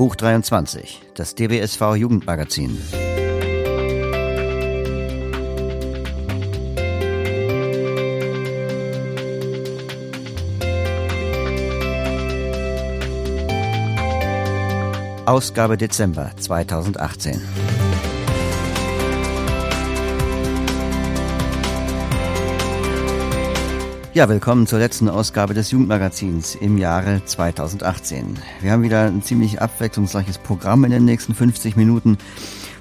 Buch 23, das DBSV Jugendmagazin. Ausgabe Dezember 2018. Ja, willkommen zur letzten Ausgabe des Jugendmagazins im Jahre 2018. Wir haben wieder ein ziemlich abwechslungsreiches Programm in den nächsten 50 Minuten.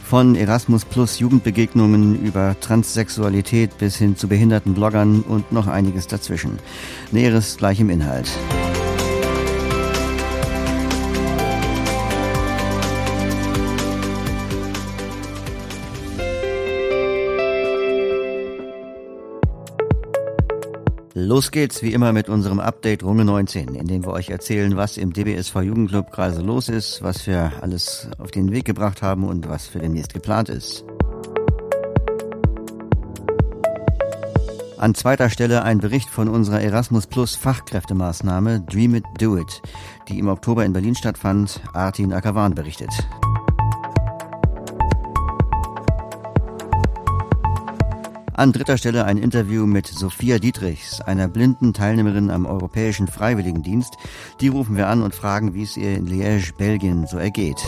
Von Erasmus Plus Jugendbegegnungen über Transsexualität bis hin zu behinderten Bloggern und noch einiges dazwischen. Näheres gleich im Inhalt. Los geht's wie immer mit unserem Update Runge 19, in dem wir euch erzählen, was im DBSV Jugendclub gerade los ist, was wir alles auf den Weg gebracht haben und was für demnächst geplant ist. An zweiter Stelle ein Bericht von unserer Erasmus Plus Fachkräftemaßnahme Dream It, Do It, die im Oktober in Berlin stattfand. Artin Akavan berichtet. An dritter Stelle ein Interview mit Sophia Dietrichs, einer blinden Teilnehmerin am Europäischen Freiwilligendienst. Die rufen wir an und fragen, wie es ihr in Liège, Belgien so ergeht.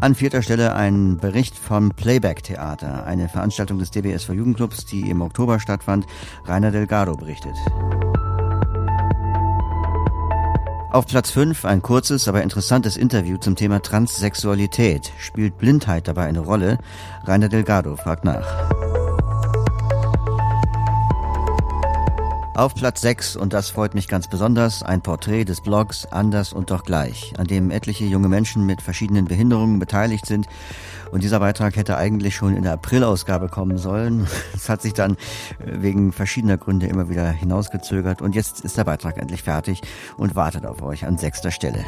An vierter Stelle ein Bericht vom Playback Theater, eine Veranstaltung des DBSV Jugendclubs, die im Oktober stattfand. Rainer Delgado berichtet. Auf Platz 5 ein kurzes, aber interessantes Interview zum Thema Transsexualität. Spielt Blindheit dabei eine Rolle? Rainer Delgado fragt nach. Auf Platz 6, und das freut mich ganz besonders, ein Porträt des Blogs Anders und doch gleich, an dem etliche junge Menschen mit verschiedenen Behinderungen beteiligt sind und dieser Beitrag hätte eigentlich schon in der Aprilausgabe kommen sollen. Es hat sich dann äh, wegen verschiedener Gründe immer wieder hinausgezögert. Und jetzt ist der Beitrag endlich fertig und wartet auf euch an sechster Stelle.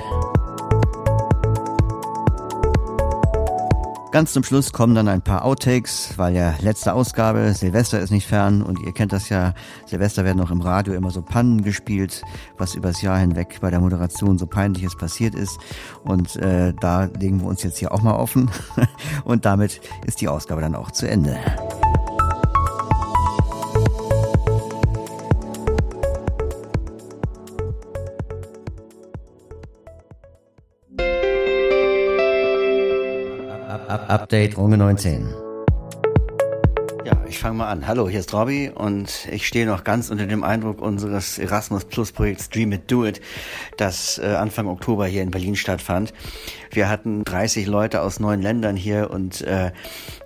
Ganz zum Schluss kommen dann ein paar Outtakes, weil ja letzte Ausgabe, Silvester ist nicht fern und ihr kennt das ja, Silvester werden auch im Radio immer so Pannen gespielt, was übers Jahr hinweg bei der Moderation so peinliches passiert ist und äh, da legen wir uns jetzt hier auch mal offen und damit ist die Ausgabe dann auch zu Ende. Update Runge 19. Ja, ich fange mal an. Hallo, hier ist Robby und ich stehe noch ganz unter dem Eindruck unseres Erasmus Plus Projekts Dream It Do It, das äh, Anfang Oktober hier in Berlin stattfand. Wir hatten 30 Leute aus neun Ländern hier und äh,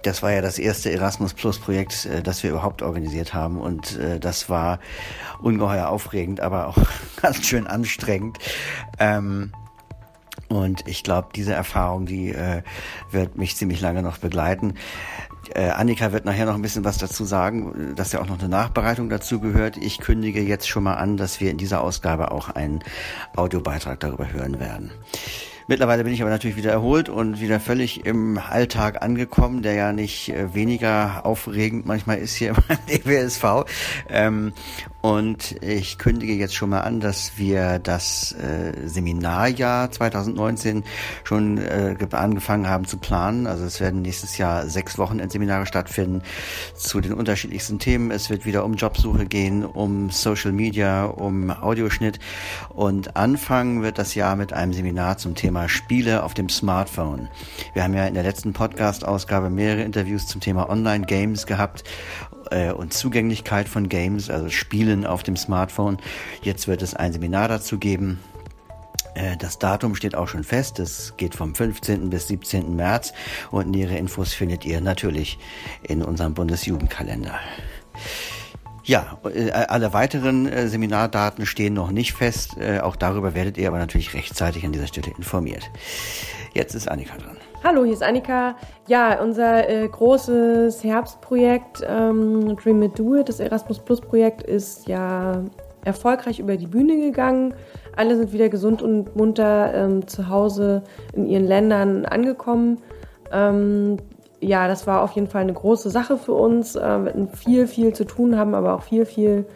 das war ja das erste Erasmus Plus Projekt, äh, das wir überhaupt organisiert haben und äh, das war ungeheuer aufregend, aber auch ganz schön anstrengend. Ähm, und ich glaube, diese Erfahrung, die äh, wird mich ziemlich lange noch begleiten. Äh, Annika wird nachher noch ein bisschen was dazu sagen, dass ja auch noch eine Nachbereitung dazu gehört. Ich kündige jetzt schon mal an, dass wir in dieser Ausgabe auch einen Audiobeitrag darüber hören werden. Mittlerweile bin ich aber natürlich wieder erholt und wieder völlig im Alltag angekommen, der ja nicht äh, weniger aufregend manchmal ist hier beim DWSV. Und ich kündige jetzt schon mal an, dass wir das äh, Seminarjahr 2019 schon äh, angefangen haben zu planen. Also es werden nächstes Jahr sechs Wochenendseminare stattfinden zu den unterschiedlichsten Themen. Es wird wieder um Jobsuche gehen, um Social Media, um Audioschnitt. Und anfangen wird das Jahr mit einem Seminar zum Thema Spiele auf dem Smartphone. Wir haben ja in der letzten Podcast-Ausgabe mehrere Interviews zum Thema Online-Games gehabt äh, und Zugänglichkeit von Games, also Spielen auf dem Smartphone. Jetzt wird es ein Seminar dazu geben. Äh, das Datum steht auch schon fest. Es geht vom 15. bis 17. März und nähere Infos findet ihr natürlich in unserem Bundesjugendkalender. Ja, äh, alle weiteren äh, Seminardaten stehen noch nicht fest. Auch darüber werdet ihr aber natürlich rechtzeitig an dieser Stelle informiert. Jetzt ist Annika dran. Hallo, hier ist Annika. Ja, unser äh, großes Herbstprojekt ähm, Dream It Do It, das Erasmus Plus Projekt, ist ja erfolgreich über die Bühne gegangen. Alle sind wieder gesund und munter ähm, zu Hause in ihren Ländern angekommen. Ähm, ja, das war auf jeden Fall eine große Sache für uns. Äh, wir hatten viel, viel zu tun, haben aber auch viel, viel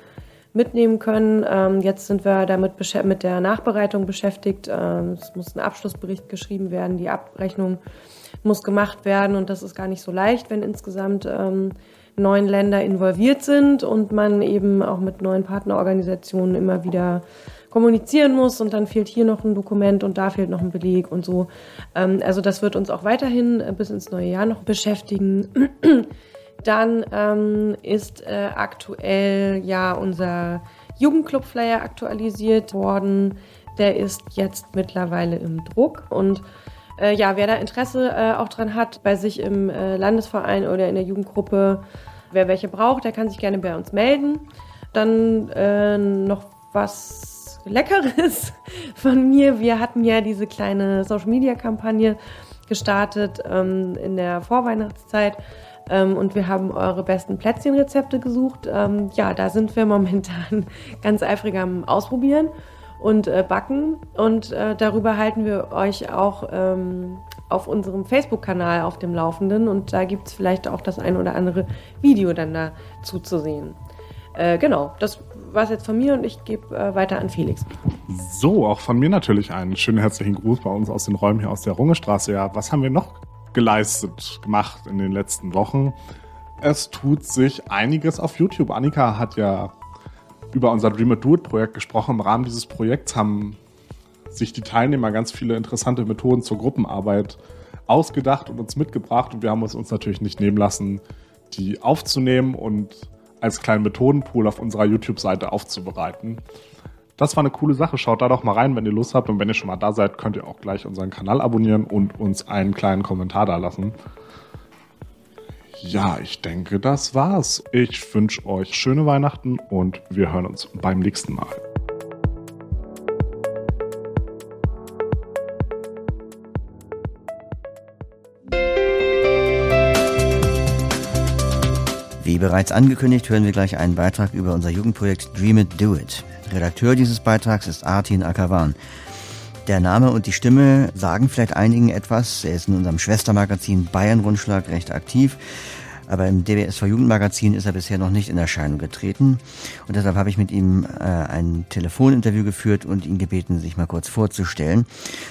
mitnehmen können. Ähm, jetzt sind wir damit mit der Nachbereitung beschäftigt. Ähm, es muss ein Abschlussbericht geschrieben werden, die Abrechnung muss gemacht werden und das ist gar nicht so leicht, wenn insgesamt ähm, neun Länder involviert sind und man eben auch mit neuen Partnerorganisationen immer wieder kommunizieren muss und dann fehlt hier noch ein Dokument und da fehlt noch ein Beleg und so. Ähm, also das wird uns auch weiterhin äh, bis ins neue Jahr noch beschäftigen. Dann ähm, ist äh, aktuell ja unser Jugendclub-Flyer aktualisiert worden. Der ist jetzt mittlerweile im Druck und äh, ja, wer da Interesse äh, auch dran hat, bei sich im äh, Landesverein oder in der Jugendgruppe, wer welche braucht, der kann sich gerne bei uns melden. Dann äh, noch was Leckeres von mir. Wir hatten ja diese kleine Social-Media-Kampagne gestartet ähm, in der Vorweihnachtszeit ähm, und wir haben eure besten Plätzchenrezepte gesucht. Ähm, ja, da sind wir momentan ganz eifrig am Ausprobieren und äh, backen. Und äh, darüber halten wir euch auch ähm, auf unserem Facebook-Kanal auf dem Laufenden. Und da gibt es vielleicht auch das ein oder andere Video dann dazu zu sehen. Äh, genau, das war es jetzt von mir und ich gebe äh, weiter an Felix. So, auch von mir natürlich einen schönen herzlichen Gruß bei uns aus den Räumen hier aus der Rungestraße. Ja, was haben wir noch geleistet, gemacht in den letzten Wochen. Es tut sich einiges auf YouTube. Annika hat ja über unser Dream It Do It Projekt gesprochen. Im Rahmen dieses Projekts haben sich die Teilnehmer ganz viele interessante Methoden zur Gruppenarbeit ausgedacht und uns mitgebracht. Und wir haben es uns natürlich nicht nehmen lassen, die aufzunehmen und als kleinen Methodenpool auf unserer YouTube-Seite aufzubereiten. Das war eine coole Sache. Schaut da doch mal rein, wenn ihr Lust habt. Und wenn ihr schon mal da seid, könnt ihr auch gleich unseren Kanal abonnieren und uns einen kleinen Kommentar da lassen. Ja, ich denke, das war's. Ich wünsche euch schöne Weihnachten und wir hören uns beim nächsten Mal. Wie bereits angekündigt, hören wir gleich einen Beitrag über unser Jugendprojekt Dream It, Do It. Redakteur dieses Beitrags ist Artin Akavan. Der Name und die Stimme sagen vielleicht einigen etwas. Er ist in unserem Schwestermagazin Bayern Rundschlag recht aktiv. Aber im DBSV Jugendmagazin ist er bisher noch nicht in Erscheinung getreten. Und deshalb habe ich mit ihm äh, ein Telefoninterview geführt und ihn gebeten, sich mal kurz vorzustellen,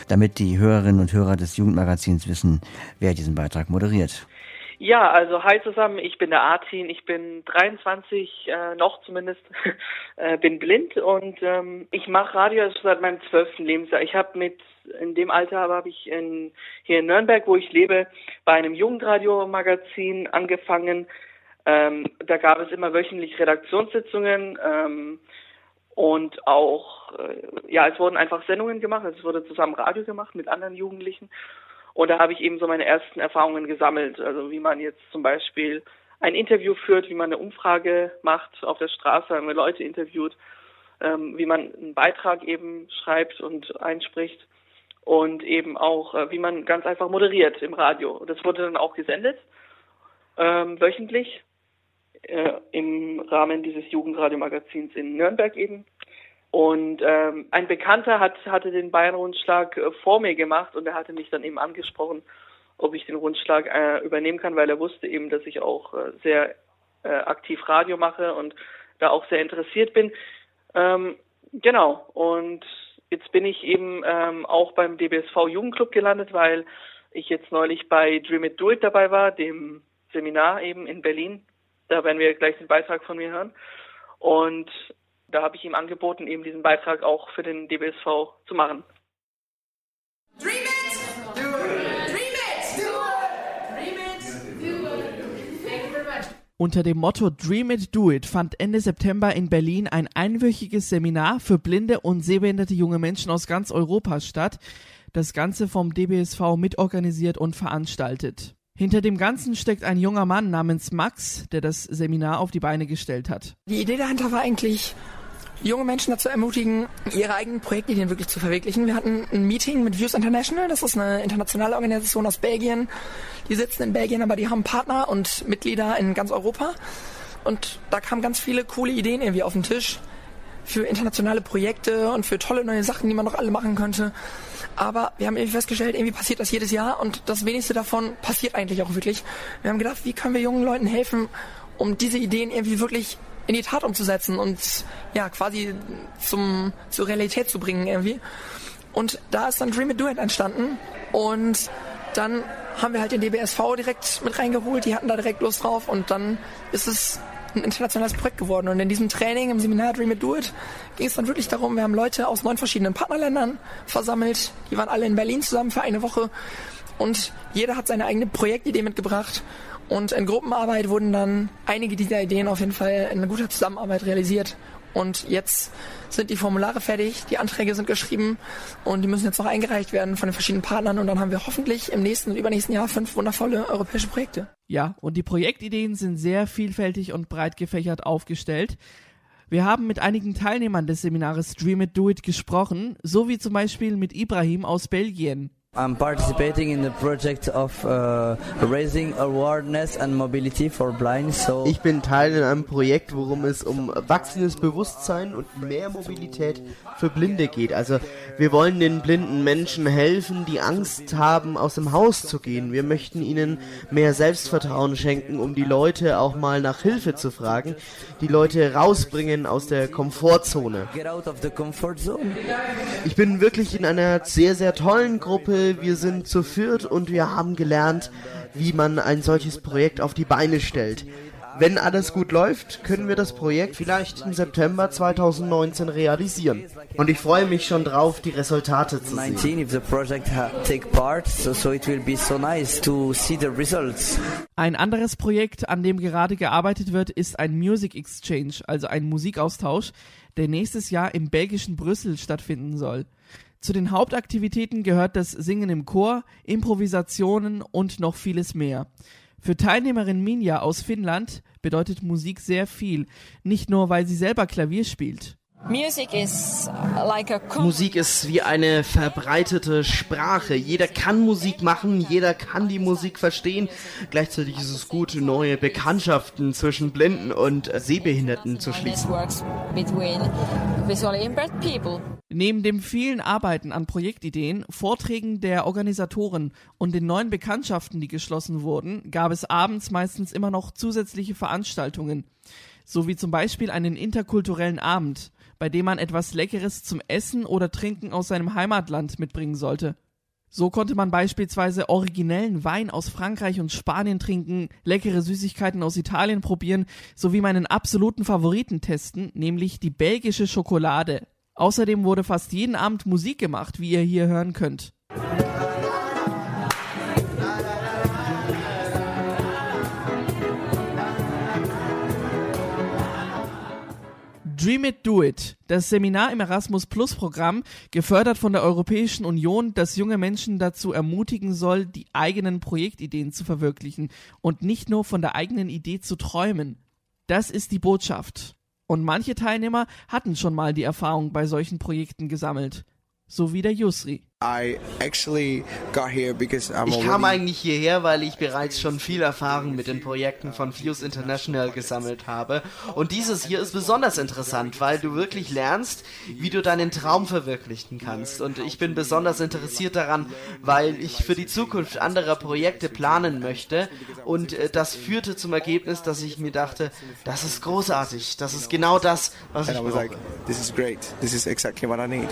damit die Hörerinnen und Hörer des Jugendmagazins wissen, wer diesen Beitrag moderiert. Ja, also hi zusammen, ich bin der Artin, ich bin 23, äh, noch zumindest, äh, bin blind und ähm, ich mache Radio seit meinem zwölften Lebensjahr. Ich habe mit, in dem Alter habe ich in, hier in Nürnberg, wo ich lebe, bei einem Jugendradio-Magazin angefangen. Ähm, da gab es immer wöchentlich Redaktionssitzungen ähm, und auch, äh, ja, es wurden einfach Sendungen gemacht, also es wurde zusammen Radio gemacht mit anderen Jugendlichen. Und da habe ich eben so meine ersten Erfahrungen gesammelt. Also wie man jetzt zum Beispiel ein Interview führt, wie man eine Umfrage macht auf der Straße, wenn man Leute interviewt, ähm, wie man einen Beitrag eben schreibt und einspricht und eben auch, äh, wie man ganz einfach moderiert im Radio. Das wurde dann auch gesendet, ähm, wöchentlich, äh, im Rahmen dieses Jugendradiomagazins in Nürnberg eben. Und ähm, ein Bekannter hat, hatte den Bayern-Rundschlag äh, vor mir gemacht und er hatte mich dann eben angesprochen, ob ich den Rundschlag äh, übernehmen kann, weil er wusste eben, dass ich auch äh, sehr äh, aktiv Radio mache und da auch sehr interessiert bin. Ähm, genau. Und jetzt bin ich eben ähm, auch beim DBSV Jugendclub gelandet, weil ich jetzt neulich bei Dream It Do It dabei war, dem Seminar eben in Berlin. Da werden wir gleich den Beitrag von mir hören. Und da habe ich ihm angeboten, eben diesen Beitrag auch für den DBSV zu machen. Dream it! Do it! Dream it! Do it! Dream it! Do it! Thank you very much. Unter dem Motto Dream It, Do It fand Ende September in Berlin ein einwöchiges Seminar für blinde und sehbehinderte junge Menschen aus ganz Europa statt. Das Ganze vom DBSV mitorganisiert und veranstaltet. Hinter dem Ganzen steckt ein junger Mann namens Max, der das Seminar auf die Beine gestellt hat. Die Idee dahinter war eigentlich, junge Menschen dazu ermutigen, ihre eigenen Projektideen wirklich zu verwirklichen. Wir hatten ein Meeting mit Views International, das ist eine internationale Organisation aus Belgien. Die sitzen in Belgien, aber die haben Partner und Mitglieder in ganz Europa. Und da kamen ganz viele coole Ideen irgendwie auf den Tisch für internationale Projekte und für tolle neue Sachen, die man noch alle machen könnte. Aber wir haben irgendwie festgestellt, irgendwie passiert das jedes Jahr und das wenigste davon passiert eigentlich auch wirklich. Wir haben gedacht, wie können wir jungen Leuten helfen, um diese Ideen irgendwie wirklich in die Tat umzusetzen und ja, quasi zum, zur Realität zu bringen irgendwie. Und da ist dann Dream It Do It entstanden und dann haben wir halt den DBSV direkt mit reingeholt, die hatten da direkt Lust drauf und dann ist es ein internationales Projekt geworden. Und in diesem Training, im Seminar Dream It Do It, ging es dann wirklich darum, wir haben Leute aus neun verschiedenen Partnerländern versammelt, die waren alle in Berlin zusammen für eine Woche und jeder hat seine eigene Projektidee mitgebracht und in Gruppenarbeit wurden dann einige dieser Ideen auf jeden Fall in guter Zusammenarbeit realisiert. Und jetzt sind die Formulare fertig, die Anträge sind geschrieben und die müssen jetzt noch eingereicht werden von den verschiedenen Partnern und dann haben wir hoffentlich im nächsten und übernächsten Jahr fünf wundervolle europäische Projekte. Ja, und die Projektideen sind sehr vielfältig und breit gefächert aufgestellt. Wir haben mit einigen Teilnehmern des Seminars Dream It Do It gesprochen, so wie zum Beispiel mit Ibrahim aus Belgien. I'm participating in the project of uh, raising awareness and mobility for blind. So ich bin Teil in einem Projekt, worum es um wachsendes Bewusstsein und mehr Mobilität für Blinde geht. Also wir wollen den blinden Menschen helfen, die Angst haben, aus dem Haus zu gehen. Wir möchten ihnen mehr Selbstvertrauen schenken, um die Leute auch mal nach Hilfe zu fragen, die Leute rausbringen aus der Komfortzone. Ich bin wirklich in einer sehr, sehr tollen Gruppe wir sind zu viert und wir haben gelernt, wie man ein solches Projekt auf die Beine stellt. Wenn alles gut läuft, können wir das Projekt vielleicht im September 2019 realisieren. Und ich freue mich schon drauf, die Resultate zu sehen. Ein anderes Projekt, an dem gerade gearbeitet wird, ist ein Music Exchange, also ein Musikaustausch, der nächstes Jahr im belgischen Brüssel stattfinden soll. Zu den Hauptaktivitäten gehört das Singen im Chor, Improvisationen und noch vieles mehr. Für Teilnehmerin Minja aus Finnland bedeutet Musik sehr viel, nicht nur weil sie selber Klavier spielt. Musik ist wie eine verbreitete Sprache. Jeder kann Musik machen, jeder kann die Musik verstehen. Gleichzeitig ist es gut, neue Bekanntschaften zwischen Blinden und Sehbehinderten zu schließen. Neben dem vielen Arbeiten an Projektideen, Vorträgen der Organisatoren und den neuen Bekanntschaften, die geschlossen wurden, gab es abends meistens immer noch zusätzliche Veranstaltungen, so wie zum Beispiel einen interkulturellen Abend, bei dem man etwas Leckeres zum Essen oder Trinken aus seinem Heimatland mitbringen sollte. So konnte man beispielsweise originellen Wein aus Frankreich und Spanien trinken, leckere Süßigkeiten aus Italien probieren, sowie meinen absoluten Favoriten testen, nämlich die belgische Schokolade. Außerdem wurde fast jeden Abend Musik gemacht, wie ihr hier hören könnt. Dream It Do It, das Seminar im Erasmus Plus Programm, gefördert von der Europäischen Union, das junge Menschen dazu ermutigen soll, die eigenen Projektideen zu verwirklichen und nicht nur von der eigenen Idee zu träumen. Das ist die Botschaft. Und manche Teilnehmer hatten schon mal die Erfahrung bei solchen Projekten gesammelt. So wie der Yusri. Ich kam eigentlich hierher, weil ich bereits schon viel Erfahrung mit den Projekten von Fuse International gesammelt habe. Und dieses hier ist besonders interessant, weil du wirklich lernst, wie du deinen Traum verwirklichen kannst. Und ich bin besonders interessiert daran, weil ich für die Zukunft anderer Projekte planen möchte. Und äh, das führte zum Ergebnis, dass ich mir dachte, das ist großartig, das ist genau das, was ich brauche. This is great. This is exactly what I need.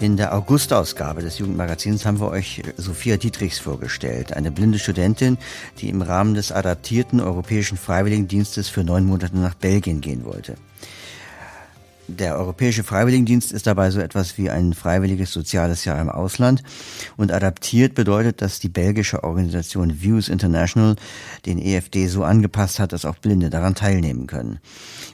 In der Augustausgabe des Jugendmagazins haben wir euch Sophia Dietrichs vorgestellt, eine blinde Studentin, die im Rahmen des adaptierten Europäischen Freiwilligendienstes für neun Monate nach Belgien gehen wollte. Der Europäische Freiwilligendienst ist dabei so etwas wie ein freiwilliges soziales Jahr im Ausland und adaptiert bedeutet, dass die belgische Organisation Views International den EFD so angepasst hat, dass auch Blinde daran teilnehmen können.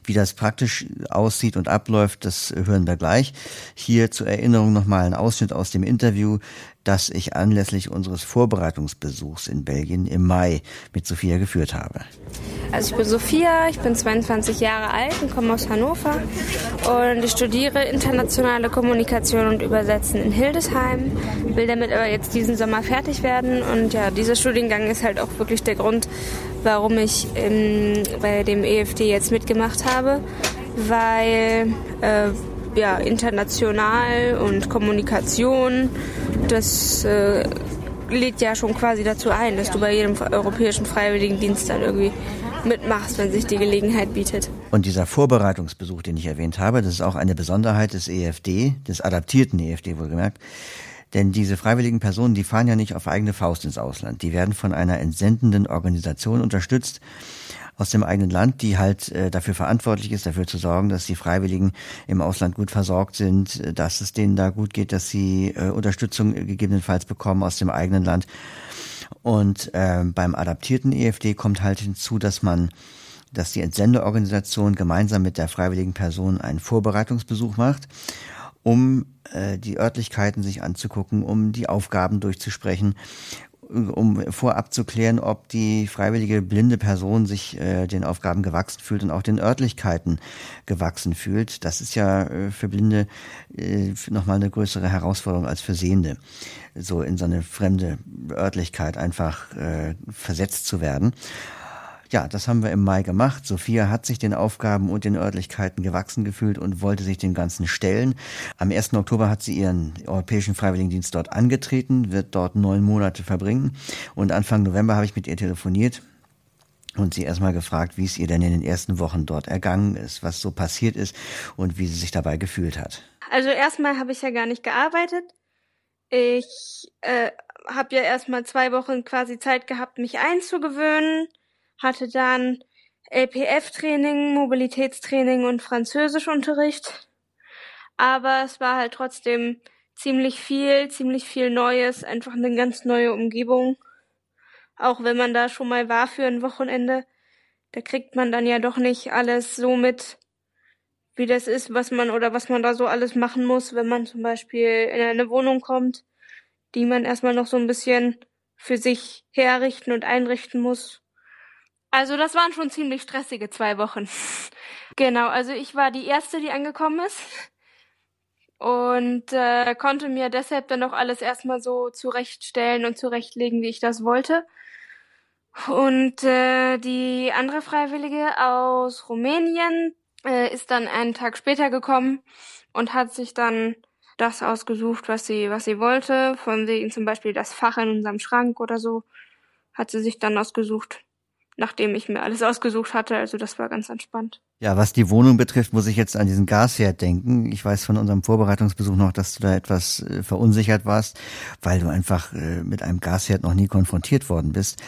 Wie das praktisch aussieht und abläuft, das hören wir gleich. Hier zur Erinnerung nochmal ein Ausschnitt aus dem Interview, das ich anlässlich unseres Vorbereitungsbesuchs in Belgien im Mai mit Sophia geführt habe. Also ich bin Sophia, ich bin 22 Jahre alt und komme aus Hannover. Und ich studiere internationale Kommunikation und Übersetzen in Hildesheim, will damit aber jetzt diesen Sommer fertig werden. Und ja, dieser Studiengang ist halt auch wirklich der Grund, warum ich in, bei dem EFD jetzt mitgemacht habe, weil äh, ja, international und Kommunikation. Das äh, lädt ja schon quasi dazu ein, dass du bei jedem europäischen Freiwilligendienst dann irgendwie mitmachst, wenn sich die Gelegenheit bietet. Und dieser Vorbereitungsbesuch, den ich erwähnt habe, das ist auch eine Besonderheit des EFD, des adaptierten EFD wohlgemerkt. Denn diese freiwilligen Personen, die fahren ja nicht auf eigene Faust ins Ausland. Die werden von einer entsendenden Organisation unterstützt aus dem eigenen Land, die halt äh, dafür verantwortlich ist, dafür zu sorgen, dass die Freiwilligen im Ausland gut versorgt sind, äh, dass es denen da gut geht, dass sie äh, Unterstützung gegebenenfalls bekommen aus dem eigenen Land. Und äh, beim adaptierten EFD kommt halt hinzu, dass man dass die Entsendeorganisation gemeinsam mit der freiwilligen Person einen Vorbereitungsbesuch macht, um äh, die Örtlichkeiten sich anzugucken, um die Aufgaben durchzusprechen, um vorab zu klären, ob die freiwillige blinde Person sich äh, den Aufgaben gewachsen fühlt und auch den Örtlichkeiten gewachsen fühlt. Das ist ja äh, für Blinde äh, nochmal eine größere Herausforderung als für Sehende, so in so eine fremde Örtlichkeit einfach äh, versetzt zu werden. Ja, das haben wir im Mai gemacht. Sophia hat sich den Aufgaben und den Örtlichkeiten gewachsen gefühlt und wollte sich dem Ganzen stellen. Am 1. Oktober hat sie ihren Europäischen Freiwilligendienst dort angetreten, wird dort neun Monate verbringen. Und Anfang November habe ich mit ihr telefoniert und sie erstmal gefragt, wie es ihr denn in den ersten Wochen dort ergangen ist, was so passiert ist und wie sie sich dabei gefühlt hat. Also erstmal habe ich ja gar nicht gearbeitet. Ich äh, habe ja erstmal zwei Wochen quasi Zeit gehabt, mich einzugewöhnen hatte dann LPF-Training, Mobilitätstraining und Französischunterricht. Aber es war halt trotzdem ziemlich viel, ziemlich viel Neues, einfach eine ganz neue Umgebung. Auch wenn man da schon mal war für ein Wochenende, da kriegt man dann ja doch nicht alles so mit, wie das ist, was man oder was man da so alles machen muss, wenn man zum Beispiel in eine Wohnung kommt, die man erstmal noch so ein bisschen für sich herrichten und einrichten muss. Also das waren schon ziemlich stressige zwei Wochen. genau, also ich war die erste, die angekommen ist und äh, konnte mir deshalb dann auch alles erstmal so zurechtstellen und zurechtlegen, wie ich das wollte. Und äh, die andere Freiwillige aus Rumänien äh, ist dann einen Tag später gekommen und hat sich dann das ausgesucht, was sie, was sie wollte. Von wegen zum Beispiel das Fach in unserem Schrank oder so, hat sie sich dann ausgesucht nachdem ich mir alles ausgesucht hatte. Also das war ganz entspannt. Ja, was die Wohnung betrifft, muss ich jetzt an diesen Gasherd denken. Ich weiß von unserem Vorbereitungsbesuch noch, dass du da etwas äh, verunsichert warst, weil du einfach äh, mit einem Gasherd noch nie konfrontiert worden bist.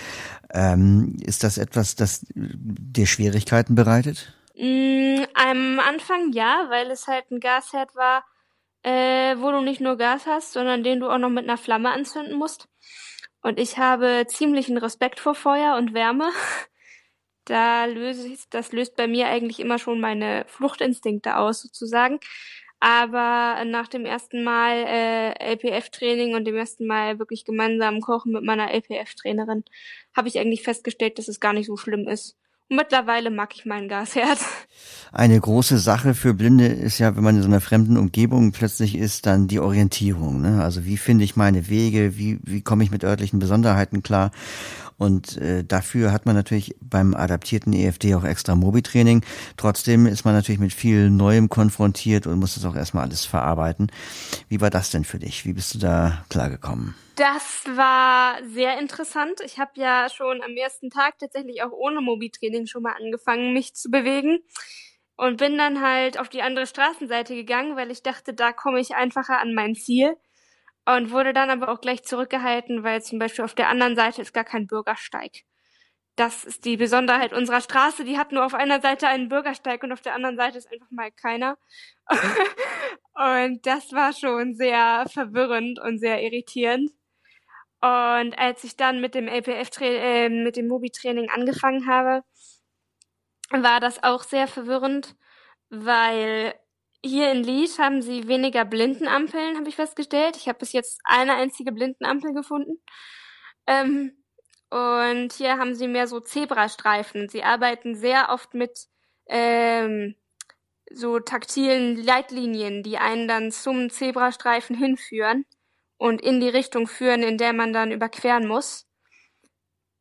Ähm, ist das etwas, das dir Schwierigkeiten bereitet? Mm, am Anfang ja, weil es halt ein Gasherd war, äh, wo du nicht nur Gas hast, sondern den du auch noch mit einer Flamme anzünden musst. Und ich habe ziemlichen Respekt vor Feuer und Wärme. Da löse ich, das löst bei mir eigentlich immer schon meine Fluchtinstinkte aus, sozusagen. Aber nach dem ersten Mal äh, LPF-Training und dem ersten Mal wirklich gemeinsam kochen mit meiner LPF-Trainerin habe ich eigentlich festgestellt, dass es gar nicht so schlimm ist. Mittlerweile mag ich meinen Gasherd. Eine große Sache für Blinde ist ja, wenn man in so einer fremden Umgebung plötzlich ist, dann die Orientierung. Ne? Also wie finde ich meine Wege, wie, wie komme ich mit örtlichen Besonderheiten klar? Und äh, dafür hat man natürlich beim adaptierten EFD auch extra Mobi-Training. Trotzdem ist man natürlich mit viel Neuem konfrontiert und muss das auch erstmal alles verarbeiten. Wie war das denn für dich? Wie bist du da klargekommen? Das war sehr interessant. Ich habe ja schon am ersten Tag tatsächlich auch ohne Mobi-Training schon mal angefangen, mich zu bewegen. Und bin dann halt auf die andere Straßenseite gegangen, weil ich dachte, da komme ich einfacher an mein Ziel und wurde dann aber auch gleich zurückgehalten, weil zum Beispiel auf der anderen Seite ist gar kein Bürgersteig. Das ist die Besonderheit unserer Straße. Die hat nur auf einer Seite einen Bürgersteig und auf der anderen Seite ist einfach mal keiner. und das war schon sehr verwirrend und sehr irritierend. Und als ich dann mit dem LPF äh, mit dem Mobi Training angefangen habe, war das auch sehr verwirrend, weil hier in Lied haben sie weniger Blindenampeln, habe ich festgestellt. Ich habe bis jetzt eine einzige Blindenampel gefunden. Ähm, und hier haben sie mehr so Zebrastreifen. Sie arbeiten sehr oft mit ähm, so taktilen Leitlinien, die einen dann zum Zebrastreifen hinführen und in die Richtung führen, in der man dann überqueren muss.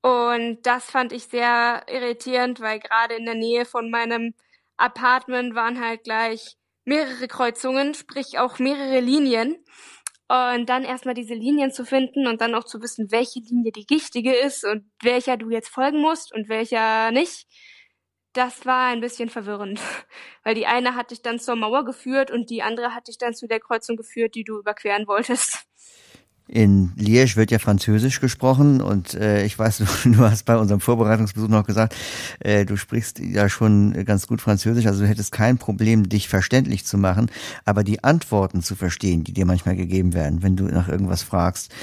Und das fand ich sehr irritierend, weil gerade in der Nähe von meinem Apartment waren halt gleich mehrere Kreuzungen, sprich auch mehrere Linien. Und dann erstmal diese Linien zu finden und dann auch zu wissen, welche Linie die richtige ist und welcher du jetzt folgen musst und welcher nicht. Das war ein bisschen verwirrend, weil die eine hat dich dann zur Mauer geführt und die andere hat dich dann zu der Kreuzung geführt, die du überqueren wolltest. In Liège wird ja Französisch gesprochen und äh, ich weiß, du, du hast bei unserem Vorbereitungsbesuch noch gesagt, äh, du sprichst ja schon ganz gut Französisch, also du hättest kein Problem, dich verständlich zu machen, aber die Antworten zu verstehen, die dir manchmal gegeben werden, wenn du nach irgendwas fragst,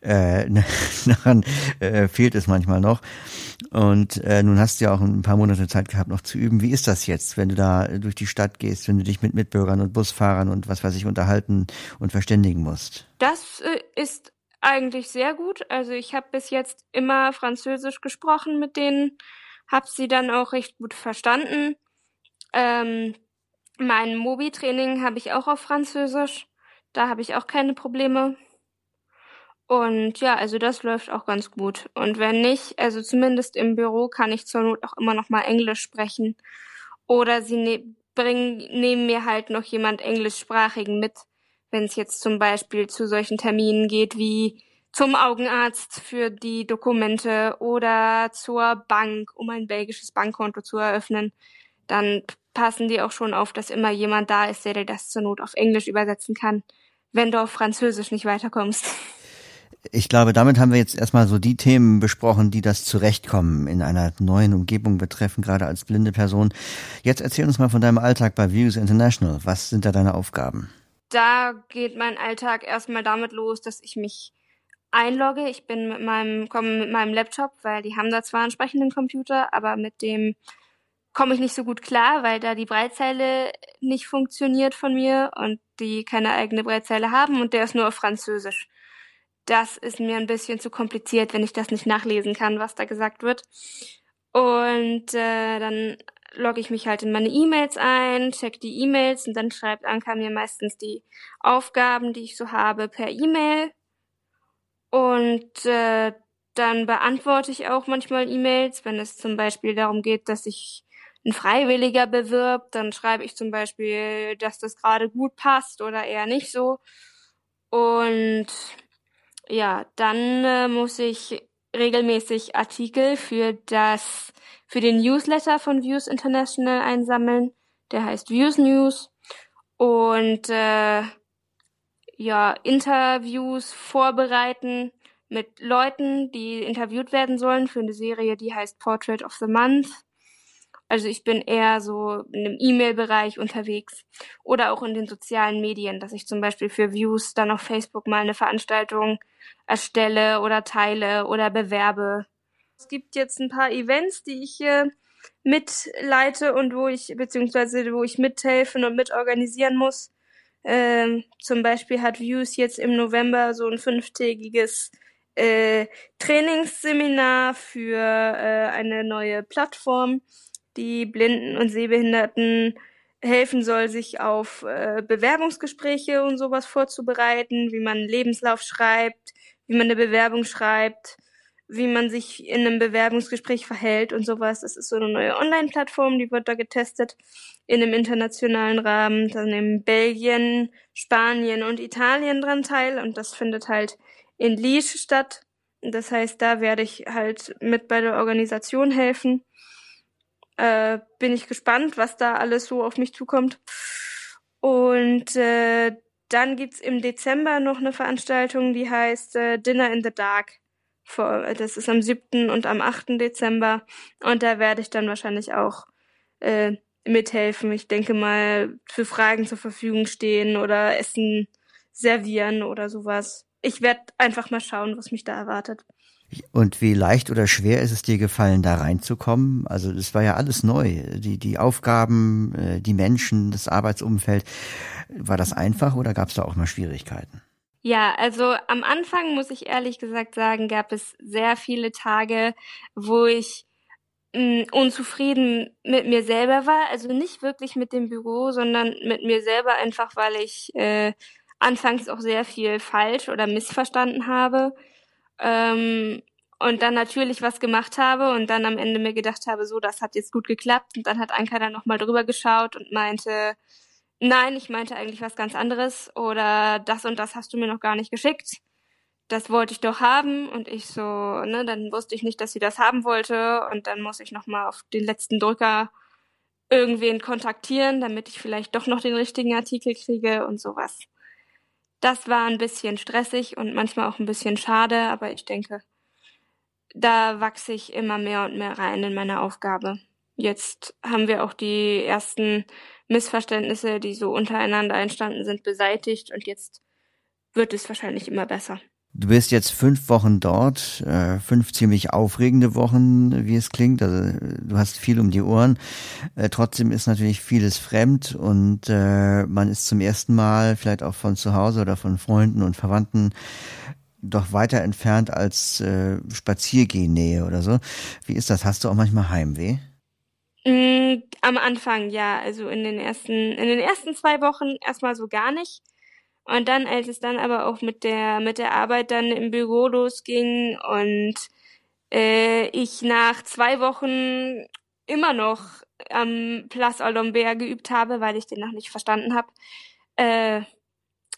äh, daran äh, fehlt es manchmal noch. Und äh, nun hast du ja auch ein paar Monate Zeit gehabt, noch zu üben. Wie ist das jetzt, wenn du da durch die Stadt gehst, wenn du dich mit Mitbürgern und Busfahrern und was weiß ich unterhalten und verständigen musst? Das äh, ist eigentlich sehr gut. Also ich habe bis jetzt immer Französisch gesprochen mit denen, habe sie dann auch recht gut verstanden. Ähm, mein Mobi-Training habe ich auch auf Französisch. Da habe ich auch keine Probleme. Und ja, also das läuft auch ganz gut. Und wenn nicht, also zumindest im Büro kann ich zur Not auch immer noch mal Englisch sprechen. Oder sie ne bringen neben mir halt noch jemand Englischsprachigen mit, wenn es jetzt zum Beispiel zu solchen Terminen geht wie zum Augenarzt für die Dokumente oder zur Bank, um ein belgisches Bankkonto zu eröffnen, dann passen die auch schon auf, dass immer jemand da ist, der dir das zur Not auf Englisch übersetzen kann, wenn du auf Französisch nicht weiterkommst. Ich glaube, damit haben wir jetzt erstmal so die Themen besprochen, die das Zurechtkommen in einer neuen Umgebung betreffen, gerade als blinde Person. Jetzt erzähl uns mal von deinem Alltag bei Views International. Was sind da deine Aufgaben? Da geht mein Alltag erstmal damit los, dass ich mich einlogge. Ich bin mit meinem, komme mit meinem Laptop, weil die haben da zwar einen entsprechenden Computer, aber mit dem komme ich nicht so gut klar, weil da die Breitzeile nicht funktioniert von mir und die keine eigene Breitzeile haben und der ist nur auf Französisch das ist mir ein bisschen zu kompliziert, wenn ich das nicht nachlesen kann, was da gesagt wird. Und äh, dann logge ich mich halt in meine E-Mails ein, check die E-Mails und dann schreibt Anka mir meistens die Aufgaben, die ich so habe, per E-Mail. Und äh, dann beantworte ich auch manchmal E-Mails, wenn es zum Beispiel darum geht, dass sich ein Freiwilliger bewirbt, dann schreibe ich zum Beispiel, dass das gerade gut passt oder eher nicht so. Und ja, dann äh, muss ich regelmäßig Artikel für das für den Newsletter von Views International einsammeln. Der heißt Views News und äh, ja Interviews vorbereiten mit Leuten, die interviewt werden sollen für eine Serie, die heißt Portrait of the Month. Also ich bin eher so in dem E-Mail-Bereich unterwegs oder auch in den sozialen Medien, dass ich zum Beispiel für Views dann auf Facebook mal eine Veranstaltung erstelle oder teile oder bewerbe. Es gibt jetzt ein paar Events, die ich äh, mitleite und wo ich, beziehungsweise wo ich mithelfen und mitorganisieren muss. Ähm, zum Beispiel hat Views jetzt im November so ein fünftägiges äh, Trainingsseminar für äh, eine neue Plattform, die Blinden und Sehbehinderten helfen soll, sich auf äh, Bewerbungsgespräche und sowas vorzubereiten, wie man einen Lebenslauf schreibt, wie man eine Bewerbung schreibt, wie man sich in einem Bewerbungsgespräch verhält und sowas. Das ist so eine neue Online-Plattform, die wird da getestet in einem internationalen Rahmen. Da nehmen Belgien, Spanien und Italien dran teil und das findet halt in Liege statt. Das heißt, da werde ich halt mit bei der Organisation helfen. Äh, bin ich gespannt, was da alles so auf mich zukommt. Und äh, dann gibt's im Dezember noch eine Veranstaltung, die heißt äh, Dinner in the Dark. Das ist am 7. und am 8. Dezember. Und da werde ich dann wahrscheinlich auch äh, mithelfen. Ich denke mal, für Fragen zur Verfügung stehen oder Essen servieren oder sowas. Ich werde einfach mal schauen, was mich da erwartet. Und wie leicht oder schwer ist es dir gefallen, da reinzukommen? Also das war ja alles neu. Die, die Aufgaben, äh, die Menschen, das Arbeitsumfeld. War das einfach oder gab es da auch mal Schwierigkeiten? Ja, also am Anfang muss ich ehrlich gesagt sagen, gab es sehr viele Tage, wo ich mh, mm, unzufrieden mit mir selber war. Also nicht wirklich mit dem Büro, sondern mit mir selber einfach, weil ich äh, anfangs auch sehr viel falsch oder missverstanden habe ähm, und dann natürlich was gemacht habe und dann am Ende mir gedacht habe, so, das hat jetzt gut geklappt. Und dann hat Anka dann nochmal drüber geschaut und meinte, nein, ich meinte eigentlich was ganz anderes oder das und das hast du mir noch gar nicht geschickt. Das wollte ich doch haben und ich so, ne, dann wusste ich nicht, dass sie das haben wollte und dann muss ich nochmal auf den letzten Drücker irgendwen kontaktieren, damit ich vielleicht doch noch den richtigen Artikel kriege und sowas. Das war ein bisschen stressig und manchmal auch ein bisschen schade, aber ich denke, da wachse ich immer mehr und mehr rein in meine Aufgabe. Jetzt haben wir auch die ersten Missverständnisse, die so untereinander entstanden sind, beseitigt und jetzt wird es wahrscheinlich immer besser. Du bist jetzt fünf Wochen dort, äh, fünf ziemlich aufregende Wochen, wie es klingt. Also du hast viel um die Ohren. Äh, trotzdem ist natürlich vieles fremd und äh, man ist zum ersten Mal vielleicht auch von zu Hause oder von Freunden und Verwandten doch weiter entfernt als äh, Spaziergehennähe oder so. Wie ist das? Hast du auch manchmal Heimweh? Mm, am Anfang ja, also in den ersten in den ersten zwei Wochen erstmal so gar nicht. Und dann, als es dann aber auch mit der mit der Arbeit dann im Büro losging und äh, ich nach zwei Wochen immer noch am Place Olombeer geübt habe, weil ich den noch nicht verstanden habe, äh,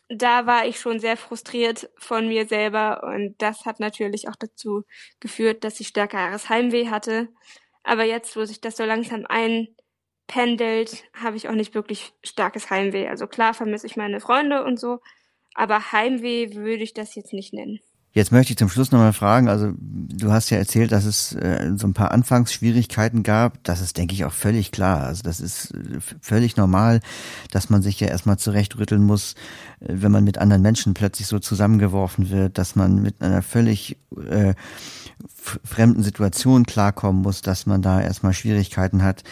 da war ich schon sehr frustriert von mir selber und das hat natürlich auch dazu geführt, dass ich stärkeres Heimweh hatte. Aber jetzt, wo sich das so langsam einpendelt, habe ich auch nicht wirklich starkes Heimweh. Also klar vermisse ich meine Freunde und so, aber Heimweh würde ich das jetzt nicht nennen. Jetzt möchte ich zum Schluss nochmal fragen, also du hast ja erzählt, dass es äh, so ein paar Anfangsschwierigkeiten gab. Das ist, denke ich, auch völlig klar. Also das ist äh, völlig normal, dass man sich ja erstmal zurechtrütteln muss, äh, wenn man mit anderen Menschen plötzlich so zusammengeworfen wird, dass man mit einer völlig äh, fremden Situation klarkommen muss, dass man da erstmal Schwierigkeiten hat.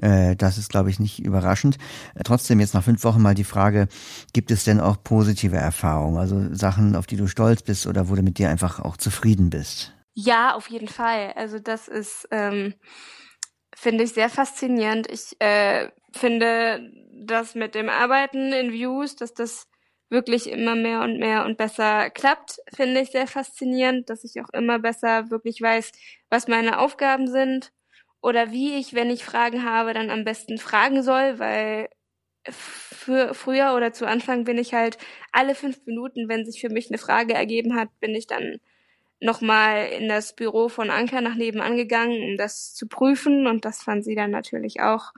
Äh, das ist, glaube ich, nicht überraschend. Äh, trotzdem jetzt nach fünf Wochen mal die Frage, gibt es denn auch positive Erfahrungen, also Sachen, auf die du stolz bist oder wo du mit dir einfach auch zufrieden bist? Ja, auf jeden Fall. Also das ist, ähm, finde ich sehr faszinierend. Ich äh, finde das mit dem Arbeiten in Views, dass das wirklich immer mehr und mehr und besser klappt, finde ich sehr faszinierend, dass ich auch immer besser wirklich weiß, was meine Aufgaben sind oder wie ich, wenn ich Fragen habe, dann am besten fragen soll, weil für früher oder zu Anfang bin ich halt alle fünf Minuten, wenn sich für mich eine Frage ergeben hat, bin ich dann nochmal in das Büro von Anker nach nebenan gegangen, um das zu prüfen und das fand sie dann natürlich auch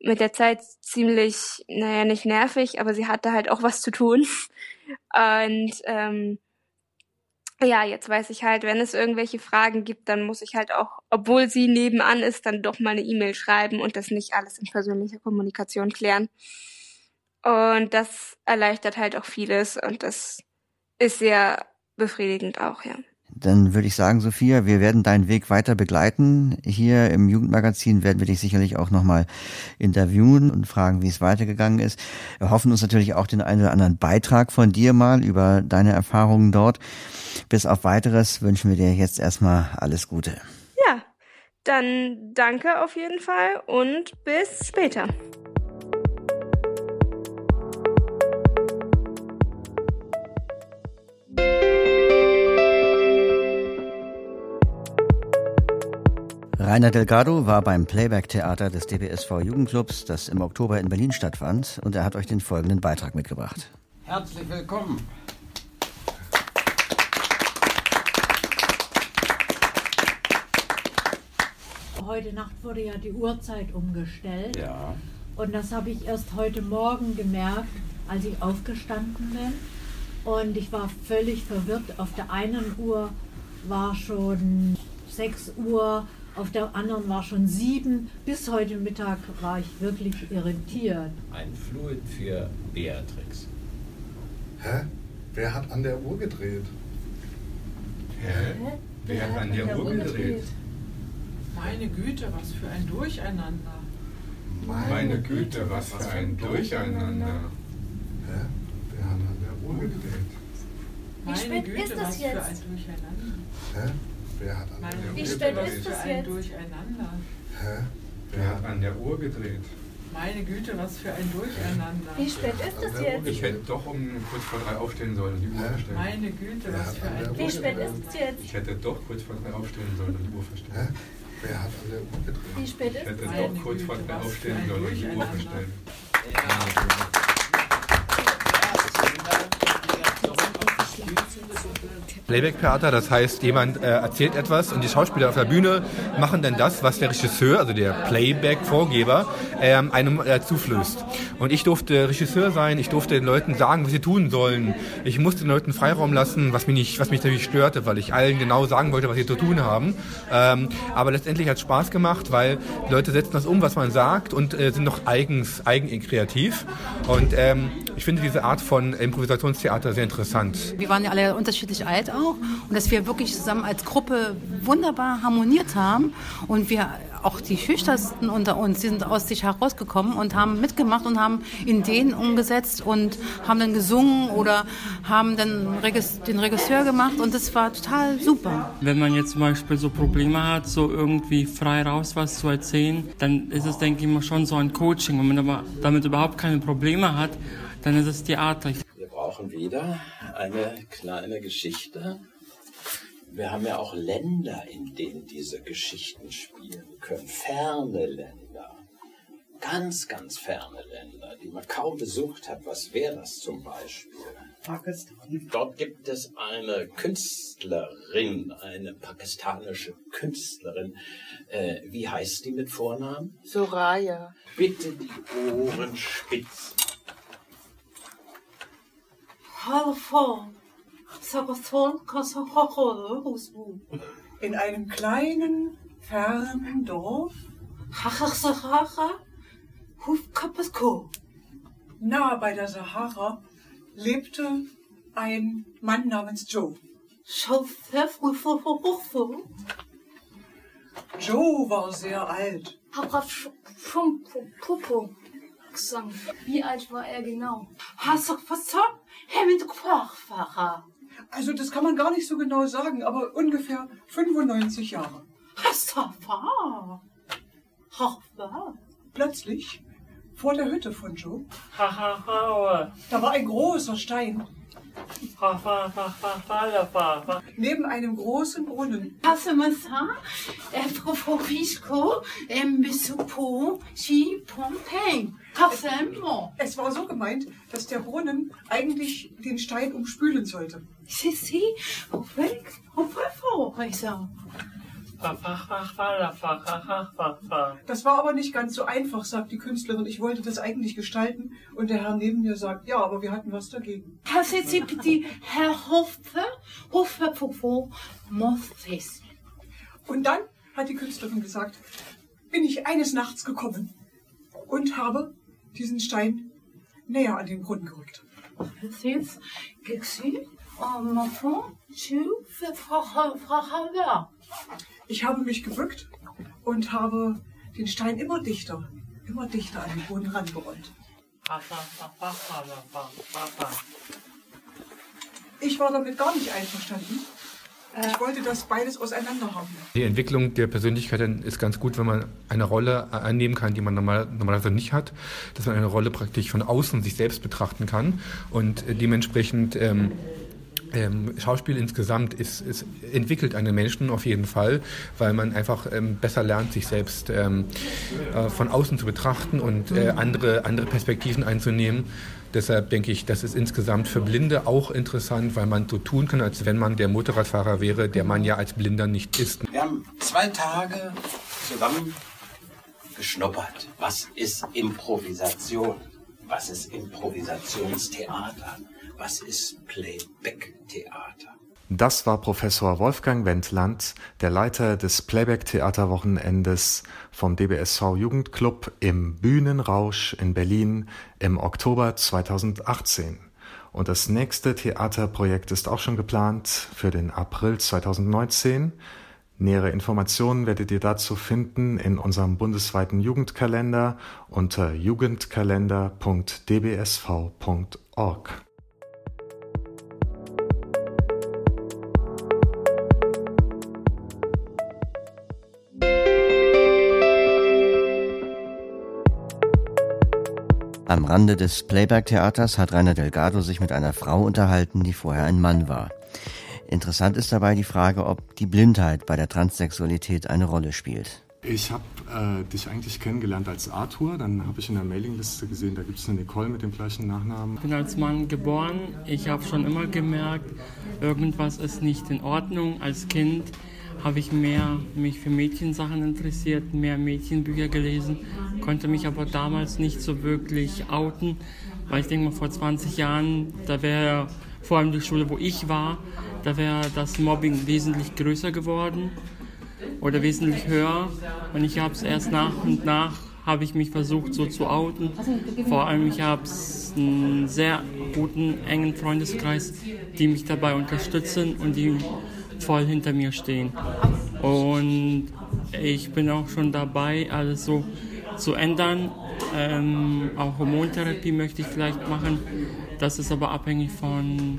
mit der Zeit ziemlich, naja, nicht nervig, aber sie hatte halt auch was zu tun. Und ähm, ja, jetzt weiß ich halt, wenn es irgendwelche Fragen gibt, dann muss ich halt auch, obwohl sie nebenan ist, dann doch mal eine E-Mail schreiben und das nicht alles in persönlicher Kommunikation klären. Und das erleichtert halt auch vieles und das ist sehr befriedigend auch, ja. Dann würde ich sagen, Sophia, wir werden deinen Weg weiter begleiten. Hier im Jugendmagazin werden wir dich sicherlich auch nochmal interviewen und fragen, wie es weitergegangen ist. Wir hoffen uns natürlich auch den einen oder anderen Beitrag von dir mal über deine Erfahrungen dort. Bis auf weiteres wünschen wir dir jetzt erstmal alles Gute. Ja, dann danke auf jeden Fall und bis später. Rainer Delgado war beim Playback-Theater des DBSV Jugendclubs, das im Oktober in Berlin stattfand, und er hat euch den folgenden Beitrag mitgebracht. Herzlich willkommen. Heute Nacht wurde ja die Uhrzeit umgestellt. Ja. Und das habe ich erst heute Morgen gemerkt, als ich aufgestanden bin. Und ich war völlig verwirrt. Auf der einen Uhr war schon 6 Uhr, auf der anderen war schon sieben. Bis heute Mittag war ich wirklich irritiert. Ein Fluid für Beatrix. Hä? Wer hat an der Uhr gedreht? Hä? Wer hat an der Uhr gedreht? Meine Güte, was für ein Durcheinander. Meine Güte, was für ein Durcheinander. Hä? Wer hat an der Uhr gedreht? Meine spät Güte, ist das was für jetzt? ein Durcheinander. Hä? Wer hat an der Wie Güte, spät was ist für das ein jetzt? Durcheinander. Hä? Wer hat an der Uhr gedreht? Meine Güte, was für ein Durcheinander. Wie spät ist das jetzt? Ich hätte doch um kurz vor drei aufstehen sollen und die Uhr verstellen. Meine Güte, was für ein Wie spät ist es jetzt? Ich hätte doch kurz vor drei aufstehen sollen und die Uhr verstellen. Wer hat an der Uhr gedreht? Wie spät Ich ist hätte es doch jetzt? kurz vor drei aufstehen sollen und die Uhr verstellen. Playback-Theater, das heißt, jemand äh, erzählt etwas und die Schauspieler auf der Bühne machen dann das, was der Regisseur, also der Playback-Vorgeber, ähm, einem äh, zuflößt. Und ich durfte Regisseur sein, ich durfte den Leuten sagen, was sie tun sollen. Ich musste den Leuten Freiraum lassen, was mich nicht, was mich natürlich störte, weil ich allen genau sagen wollte, was sie zu tun haben. Ähm, aber letztendlich hat es Spaß gemacht, weil Leute setzen das um, was man sagt und äh, sind noch eigens, eigen kreativ. Und ähm, ich finde diese Art von Improvisationstheater sehr interessant. Wir waren ja alle unterschiedlich alt auch und dass wir wirklich zusammen als Gruppe wunderbar harmoniert haben und wir auch die Schüchternsten unter uns sind aus sich herausgekommen und haben mitgemacht und haben Ideen umgesetzt und haben dann gesungen oder haben dann den Regisseur gemacht und das war total super. Wenn man jetzt zum Beispiel so Probleme hat, so irgendwie frei raus was zu erzählen, dann ist es, denke ich mal, schon so ein Coaching. Wenn man aber damit überhaupt keine Probleme hat, dann ist es Theater. Wir brauchen wieder eine kleine Geschichte. Wir haben ja auch Länder, in denen diese Geschichten spielen können. Ferne Länder. Ganz, ganz ferne Länder, die man kaum besucht hat. Was wäre das zum Beispiel? Pakistan. Dort gibt es eine Künstlerin, eine pakistanische Künstlerin. Äh, wie heißt die mit Vornamen? Soraya. Bitte die Ohren spitzen. In einem kleinen, fernen Dorf? Nahe bei der Sahara lebte ein Mann namens Joe. Joe war sehr alt. Wie alt war er genau? Also das kann man gar nicht so genau sagen, aber ungefähr 95 Jahre. Plötzlich, vor der Hütte von Joe, da war ein großer Stein. Neben einem großen Brunnen. Es war so gemeint, dass der Brunnen eigentlich den Stein umspülen sollte. Das war aber nicht ganz so einfach, sagt die Künstlerin. Ich wollte das eigentlich gestalten und der Herr neben mir sagt, ja, aber wir hatten was dagegen. Und dann hat die Künstlerin gesagt, bin ich eines Nachts gekommen und habe diesen Stein näher an den Brunnen gerückt. Ich habe mich gebückt und habe den Stein immer dichter, immer dichter an den Boden rangerollt. Ich war damit gar nicht einverstanden. Ich wollte das beides auseinander haben. Die Entwicklung der Persönlichkeit ist ganz gut, wenn man eine Rolle annehmen kann, die man normal, normalerweise nicht hat, dass man eine Rolle praktisch von außen sich selbst betrachten kann und dementsprechend ähm, ähm, Schauspiel insgesamt ist, ist, entwickelt einen Menschen auf jeden Fall, weil man einfach ähm, besser lernt, sich selbst ähm, äh, von außen zu betrachten und äh, andere, andere Perspektiven einzunehmen. Deshalb denke ich, das ist insgesamt für Blinde auch interessant, weil man so tun kann, als wenn man der Motorradfahrer wäre, der man ja als Blinder nicht ist. Wir haben zwei Tage zusammen geschnuppert. Was ist Improvisation? Was ist Improvisationstheater? Was ist Playback-Theater? Das war Professor Wolfgang Wendland, der Leiter des Playback-Theaterwochenendes vom DBSV Jugendclub im Bühnenrausch in Berlin im Oktober 2018. Und das nächste Theaterprojekt ist auch schon geplant für den April 2019. Nähere Informationen werdet ihr dazu finden in unserem bundesweiten Jugendkalender unter jugendkalender.dbsv.org. Am Rande des Playback-Theaters hat Rainer Delgado sich mit einer Frau unterhalten, die vorher ein Mann war. Interessant ist dabei die Frage, ob die Blindheit bei der Transsexualität eine Rolle spielt. Ich habe äh, dich eigentlich kennengelernt als Arthur. Dann habe ich in der Mailingliste gesehen, da gibt es eine Nicole mit dem gleichen Nachnamen. Ich bin als Mann geboren. Ich habe schon immer gemerkt, irgendwas ist nicht in Ordnung. Als Kind habe ich mehr mich für Mädchensachen interessiert, mehr Mädchenbücher gelesen, konnte mich aber damals nicht so wirklich outen, weil ich denke mal vor 20 Jahren, da wäre vor allem die Schule, wo ich war, da wäre das Mobbing wesentlich größer geworden oder wesentlich höher. Und ich habe es erst nach und nach, habe ich mich versucht so zu outen. Vor allem ich habe einen sehr guten, engen Freundeskreis, die mich dabei unterstützen und die voll hinter mir stehen. Und ich bin auch schon dabei, alles so zu ändern. Ähm, auch Hormontherapie möchte ich vielleicht machen. Das ist aber abhängig von,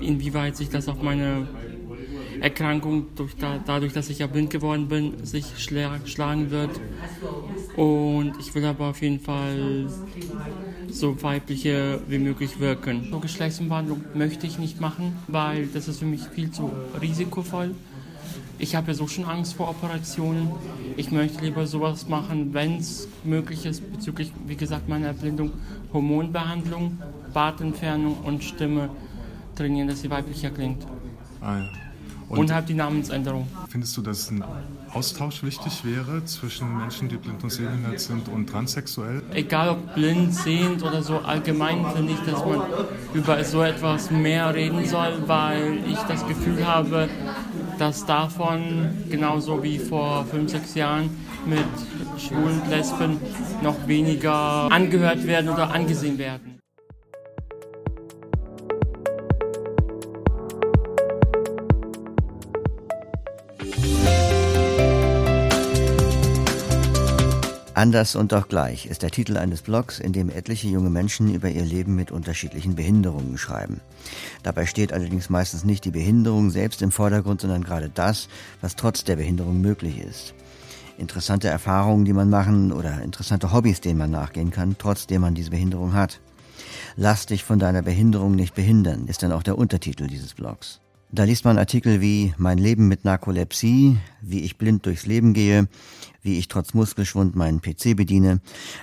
inwieweit sich das auf meine Erkrankung durch da, dadurch, dass ich ja blind geworden bin, sich schlagen wird. Und ich will aber auf jeden Fall so weibliche wie möglich wirken. So Geschlechtsumwandlung möchte ich nicht machen, weil das ist für mich viel zu risikovoll. Ich habe ja so schon Angst vor Operationen. Ich möchte lieber sowas machen, wenn es möglich ist, bezüglich, wie gesagt, meiner Erblindung, Hormonbehandlung, Bartentfernung und Stimme trainieren, dass sie weiblicher klingt. Ah, ja. Und, und halt die Namensänderung. Findest du, dass ein Austausch wichtig wäre zwischen Menschen, die blind und sehbehindert sind und transsexuell? Egal ob blind, sehend oder so, allgemein finde ich, dass man über so etwas mehr reden soll, weil ich das Gefühl habe, dass davon, genauso wie vor fünf, sechs Jahren, mit Schwulen und Lesben noch weniger angehört werden oder angesehen werden. Anders und doch gleich ist der Titel eines Blogs, in dem etliche junge Menschen über ihr Leben mit unterschiedlichen Behinderungen schreiben. Dabei steht allerdings meistens nicht die Behinderung selbst im Vordergrund, sondern gerade das, was trotz der Behinderung möglich ist. Interessante Erfahrungen, die man machen oder interessante Hobbys, denen man nachgehen kann, trotzdem man diese Behinderung hat. Lass dich von deiner Behinderung nicht behindern, ist dann auch der Untertitel dieses Blogs. Da liest man Artikel wie Mein Leben mit Narkolepsie, wie ich blind durchs Leben gehe, wie ich trotz Muskelschwund meinen PC bediene,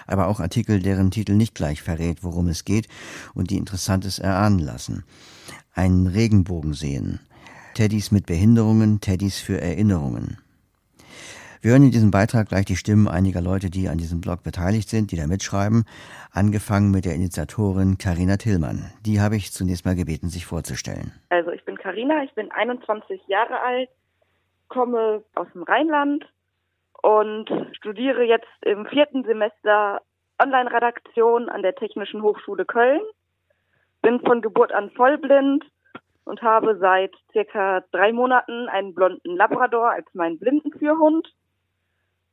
aber auch Artikel, deren Titel nicht gleich verrät, worum es geht und die Interessantes erahnen lassen. Einen Regenbogen sehen. Teddys mit Behinderungen, Teddys für Erinnerungen. Wir hören in diesem Beitrag gleich die Stimmen einiger Leute, die an diesem Blog beteiligt sind, die da mitschreiben, angefangen mit der Initiatorin Karina Tillmann. Die habe ich zunächst mal gebeten, sich vorzustellen. Also ich bin Karina, ich bin 21 Jahre alt, komme aus dem Rheinland und studiere jetzt im vierten Semester Online-Redaktion an der Technischen Hochschule Köln. Bin von Geburt an vollblind und habe seit circa drei Monaten einen blonden Labrador als meinen Blindenführhund.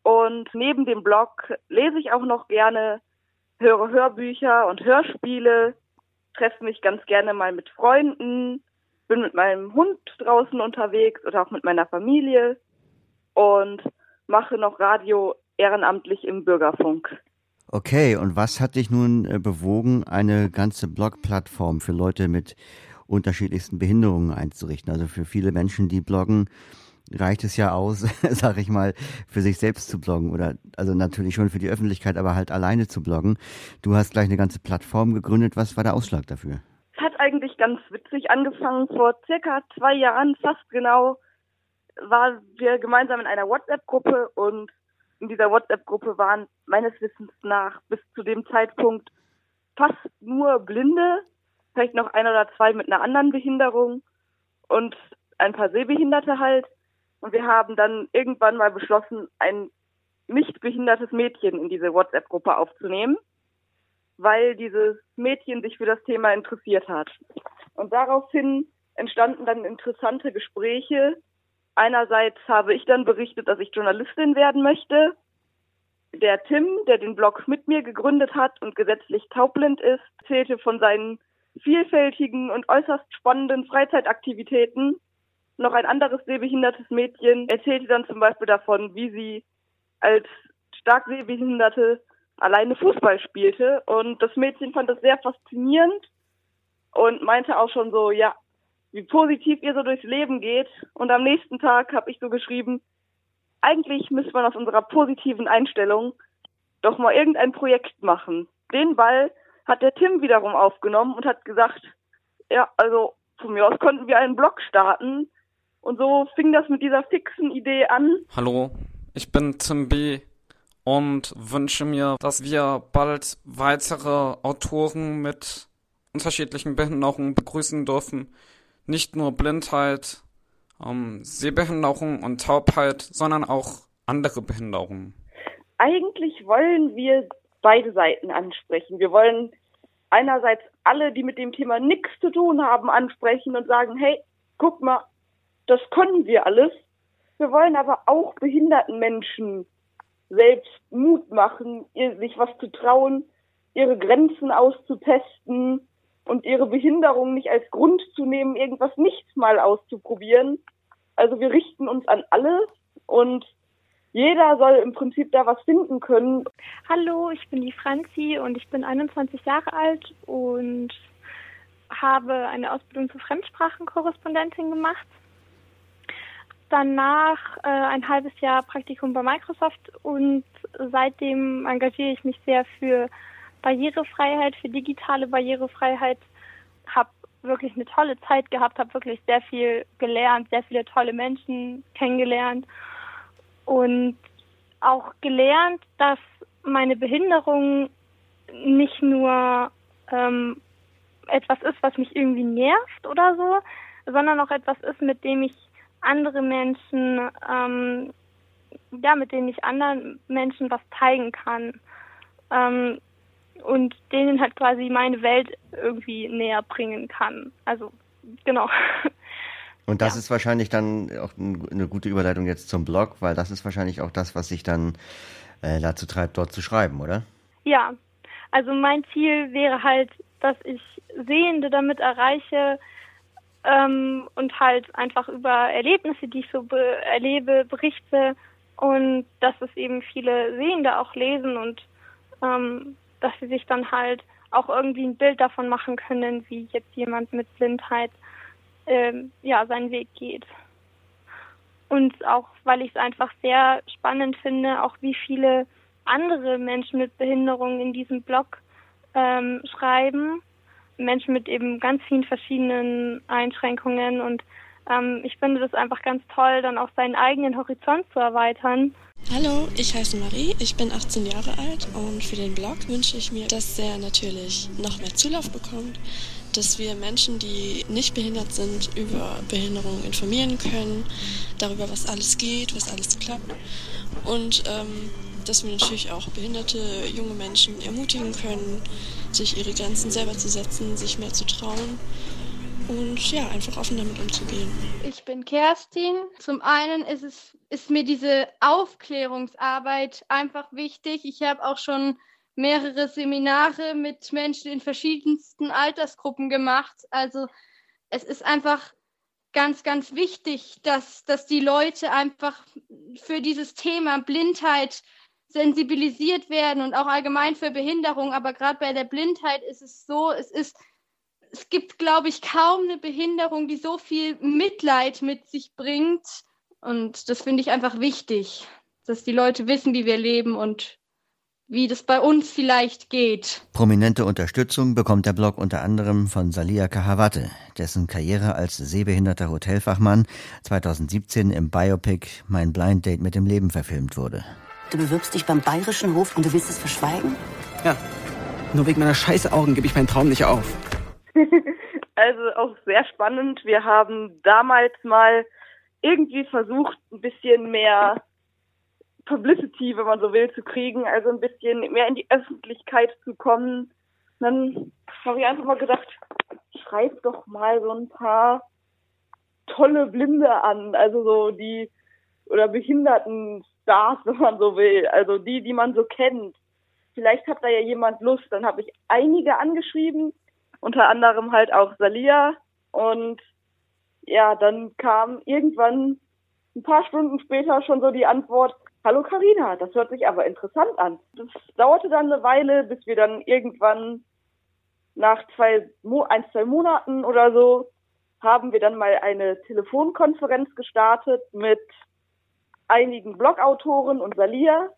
Und neben dem Blog lese ich auch noch gerne, höre Hörbücher und Hörspiele, treffe mich ganz gerne mal mit Freunden, bin mit meinem Hund draußen unterwegs oder auch mit meiner Familie und mache noch Radio ehrenamtlich im Bürgerfunk. Okay, und was hat dich nun äh, bewogen, eine ganze Blogplattform für Leute mit unterschiedlichsten Behinderungen einzurichten? Also für viele Menschen, die bloggen, reicht es ja aus, sag ich mal, für sich selbst zu bloggen oder also natürlich schon für die Öffentlichkeit, aber halt alleine zu bloggen. Du hast gleich eine ganze Plattform gegründet. Was war der Ausschlag dafür? Ganz witzig angefangen. Vor circa zwei Jahren, fast genau, waren wir gemeinsam in einer WhatsApp-Gruppe und in dieser WhatsApp-Gruppe waren meines Wissens nach bis zu dem Zeitpunkt fast nur Blinde, vielleicht noch ein oder zwei mit einer anderen Behinderung und ein paar Sehbehinderte halt. Und wir haben dann irgendwann mal beschlossen, ein nicht behindertes Mädchen in diese WhatsApp-Gruppe aufzunehmen, weil dieses Mädchen sich für das Thema interessiert hat. Und daraufhin entstanden dann interessante Gespräche. Einerseits habe ich dann berichtet, dass ich Journalistin werden möchte. Der Tim, der den Blog mit mir gegründet hat und gesetzlich taubblind ist, erzählte von seinen vielfältigen und äußerst spannenden Freizeitaktivitäten noch ein anderes sehbehindertes Mädchen erzählte dann zum Beispiel davon, wie sie als stark sehbehinderte alleine Fußball spielte. Und das Mädchen fand das sehr faszinierend und meinte auch schon so, ja, wie positiv ihr so durchs Leben geht. Und am nächsten Tag habe ich so geschrieben, eigentlich müsste man aus unserer positiven Einstellung doch mal irgendein Projekt machen. Den Ball hat der Tim wiederum aufgenommen und hat gesagt, ja, also von mir aus konnten wir einen Blog starten. Und so fing das mit dieser fixen Idee an. Hallo, ich bin Tim B. und wünsche mir, dass wir bald weitere Autoren mit unterschiedlichen Behinderungen begrüßen dürfen. Nicht nur Blindheit, ähm, Sehbehinderung und Taubheit, sondern auch andere Behinderungen. Eigentlich wollen wir beide Seiten ansprechen. Wir wollen einerseits alle, die mit dem Thema nichts zu tun haben, ansprechen und sagen, hey, guck mal, das können wir alles. Wir wollen aber auch behinderten Menschen selbst Mut machen, ihr, sich was zu trauen, ihre Grenzen auszutesten und ihre Behinderung nicht als Grund zu nehmen, irgendwas nicht mal auszuprobieren. Also wir richten uns an alle und jeder soll im Prinzip da was finden können. Hallo, ich bin die Franzi und ich bin 21 Jahre alt und habe eine Ausbildung zur Fremdsprachenkorrespondentin gemacht. Danach äh, ein halbes Jahr Praktikum bei Microsoft und seitdem engagiere ich mich sehr für Barrierefreiheit, für digitale Barrierefreiheit. Habe wirklich eine tolle Zeit gehabt, habe wirklich sehr viel gelernt, sehr viele tolle Menschen kennengelernt und auch gelernt, dass meine Behinderung nicht nur ähm, etwas ist, was mich irgendwie nervt oder so, sondern auch etwas ist, mit dem ich andere Menschen, ähm, ja, mit denen ich anderen Menschen was zeigen kann. Ähm, und denen halt quasi meine Welt irgendwie näher bringen kann. Also, genau. Und das ja. ist wahrscheinlich dann auch eine gute Überleitung jetzt zum Blog, weil das ist wahrscheinlich auch das, was sich dann äh, dazu treibt, dort zu schreiben, oder? Ja, also mein Ziel wäre halt, dass ich Sehende damit erreiche ähm, und halt einfach über Erlebnisse, die ich so be erlebe, berichte und dass es eben viele Sehende auch lesen und ähm, dass sie sich dann halt auch irgendwie ein Bild davon machen können, wie jetzt jemand mit Blindheit ähm, ja seinen Weg geht. Und auch, weil ich es einfach sehr spannend finde, auch wie viele andere Menschen mit Behinderungen in diesem Blog ähm, schreiben. Menschen mit eben ganz vielen verschiedenen Einschränkungen und ähm, ich finde das einfach ganz toll, dann auch seinen eigenen Horizont zu erweitern. Hallo, ich heiße Marie, ich bin 18 Jahre alt und für den Blog wünsche ich mir, dass er natürlich noch mehr Zulauf bekommt, dass wir Menschen, die nicht behindert sind, über Behinderung informieren können, darüber, was alles geht, was alles klappt und ähm, dass wir natürlich auch behinderte junge Menschen ermutigen können, sich ihre Grenzen selber zu setzen, sich mehr zu trauen und ja, einfach offen damit umzugehen. Ich bin Kerstin. Zum einen ist es ist mir diese Aufklärungsarbeit einfach wichtig. Ich habe auch schon mehrere Seminare mit Menschen in verschiedensten Altersgruppen gemacht. Also es ist einfach ganz, ganz wichtig, dass, dass die Leute einfach für dieses Thema Blindheit sensibilisiert werden und auch allgemein für Behinderung. Aber gerade bei der Blindheit ist es so, es ist, es gibt, glaube ich, kaum eine Behinderung, die so viel Mitleid mit sich bringt. Und das finde ich einfach wichtig, dass die Leute wissen, wie wir leben und wie das bei uns vielleicht geht. Prominente Unterstützung bekommt der Blog unter anderem von Salia Kahawate, dessen Karriere als sehbehinderter Hotelfachmann 2017 im Biopic Mein Blind Date mit dem Leben verfilmt wurde. Du bewirbst dich beim Bayerischen Hof und du willst es verschweigen? Ja. Nur wegen meiner scheiße Augen gebe ich meinen Traum nicht auf. also auch sehr spannend. Wir haben damals mal irgendwie versucht, ein bisschen mehr Publicity, wenn man so will, zu kriegen, also ein bisschen mehr in die Öffentlichkeit zu kommen. Dann habe ich einfach mal gedacht, schreib doch mal so ein paar tolle Blinde an, also so die oder behinderten Stars, wenn man so will. Also die, die man so kennt. Vielleicht hat da ja jemand Lust. Dann habe ich einige angeschrieben, unter anderem halt auch Salia. Und ja, dann kam irgendwann ein paar Stunden später schon so die Antwort, Hallo Karina, das hört sich aber interessant an. Das dauerte dann eine Weile, bis wir dann irgendwann nach zwei, ein, zwei Monaten oder so haben wir dann mal eine Telefonkonferenz gestartet mit einigen Blogautoren und Salia,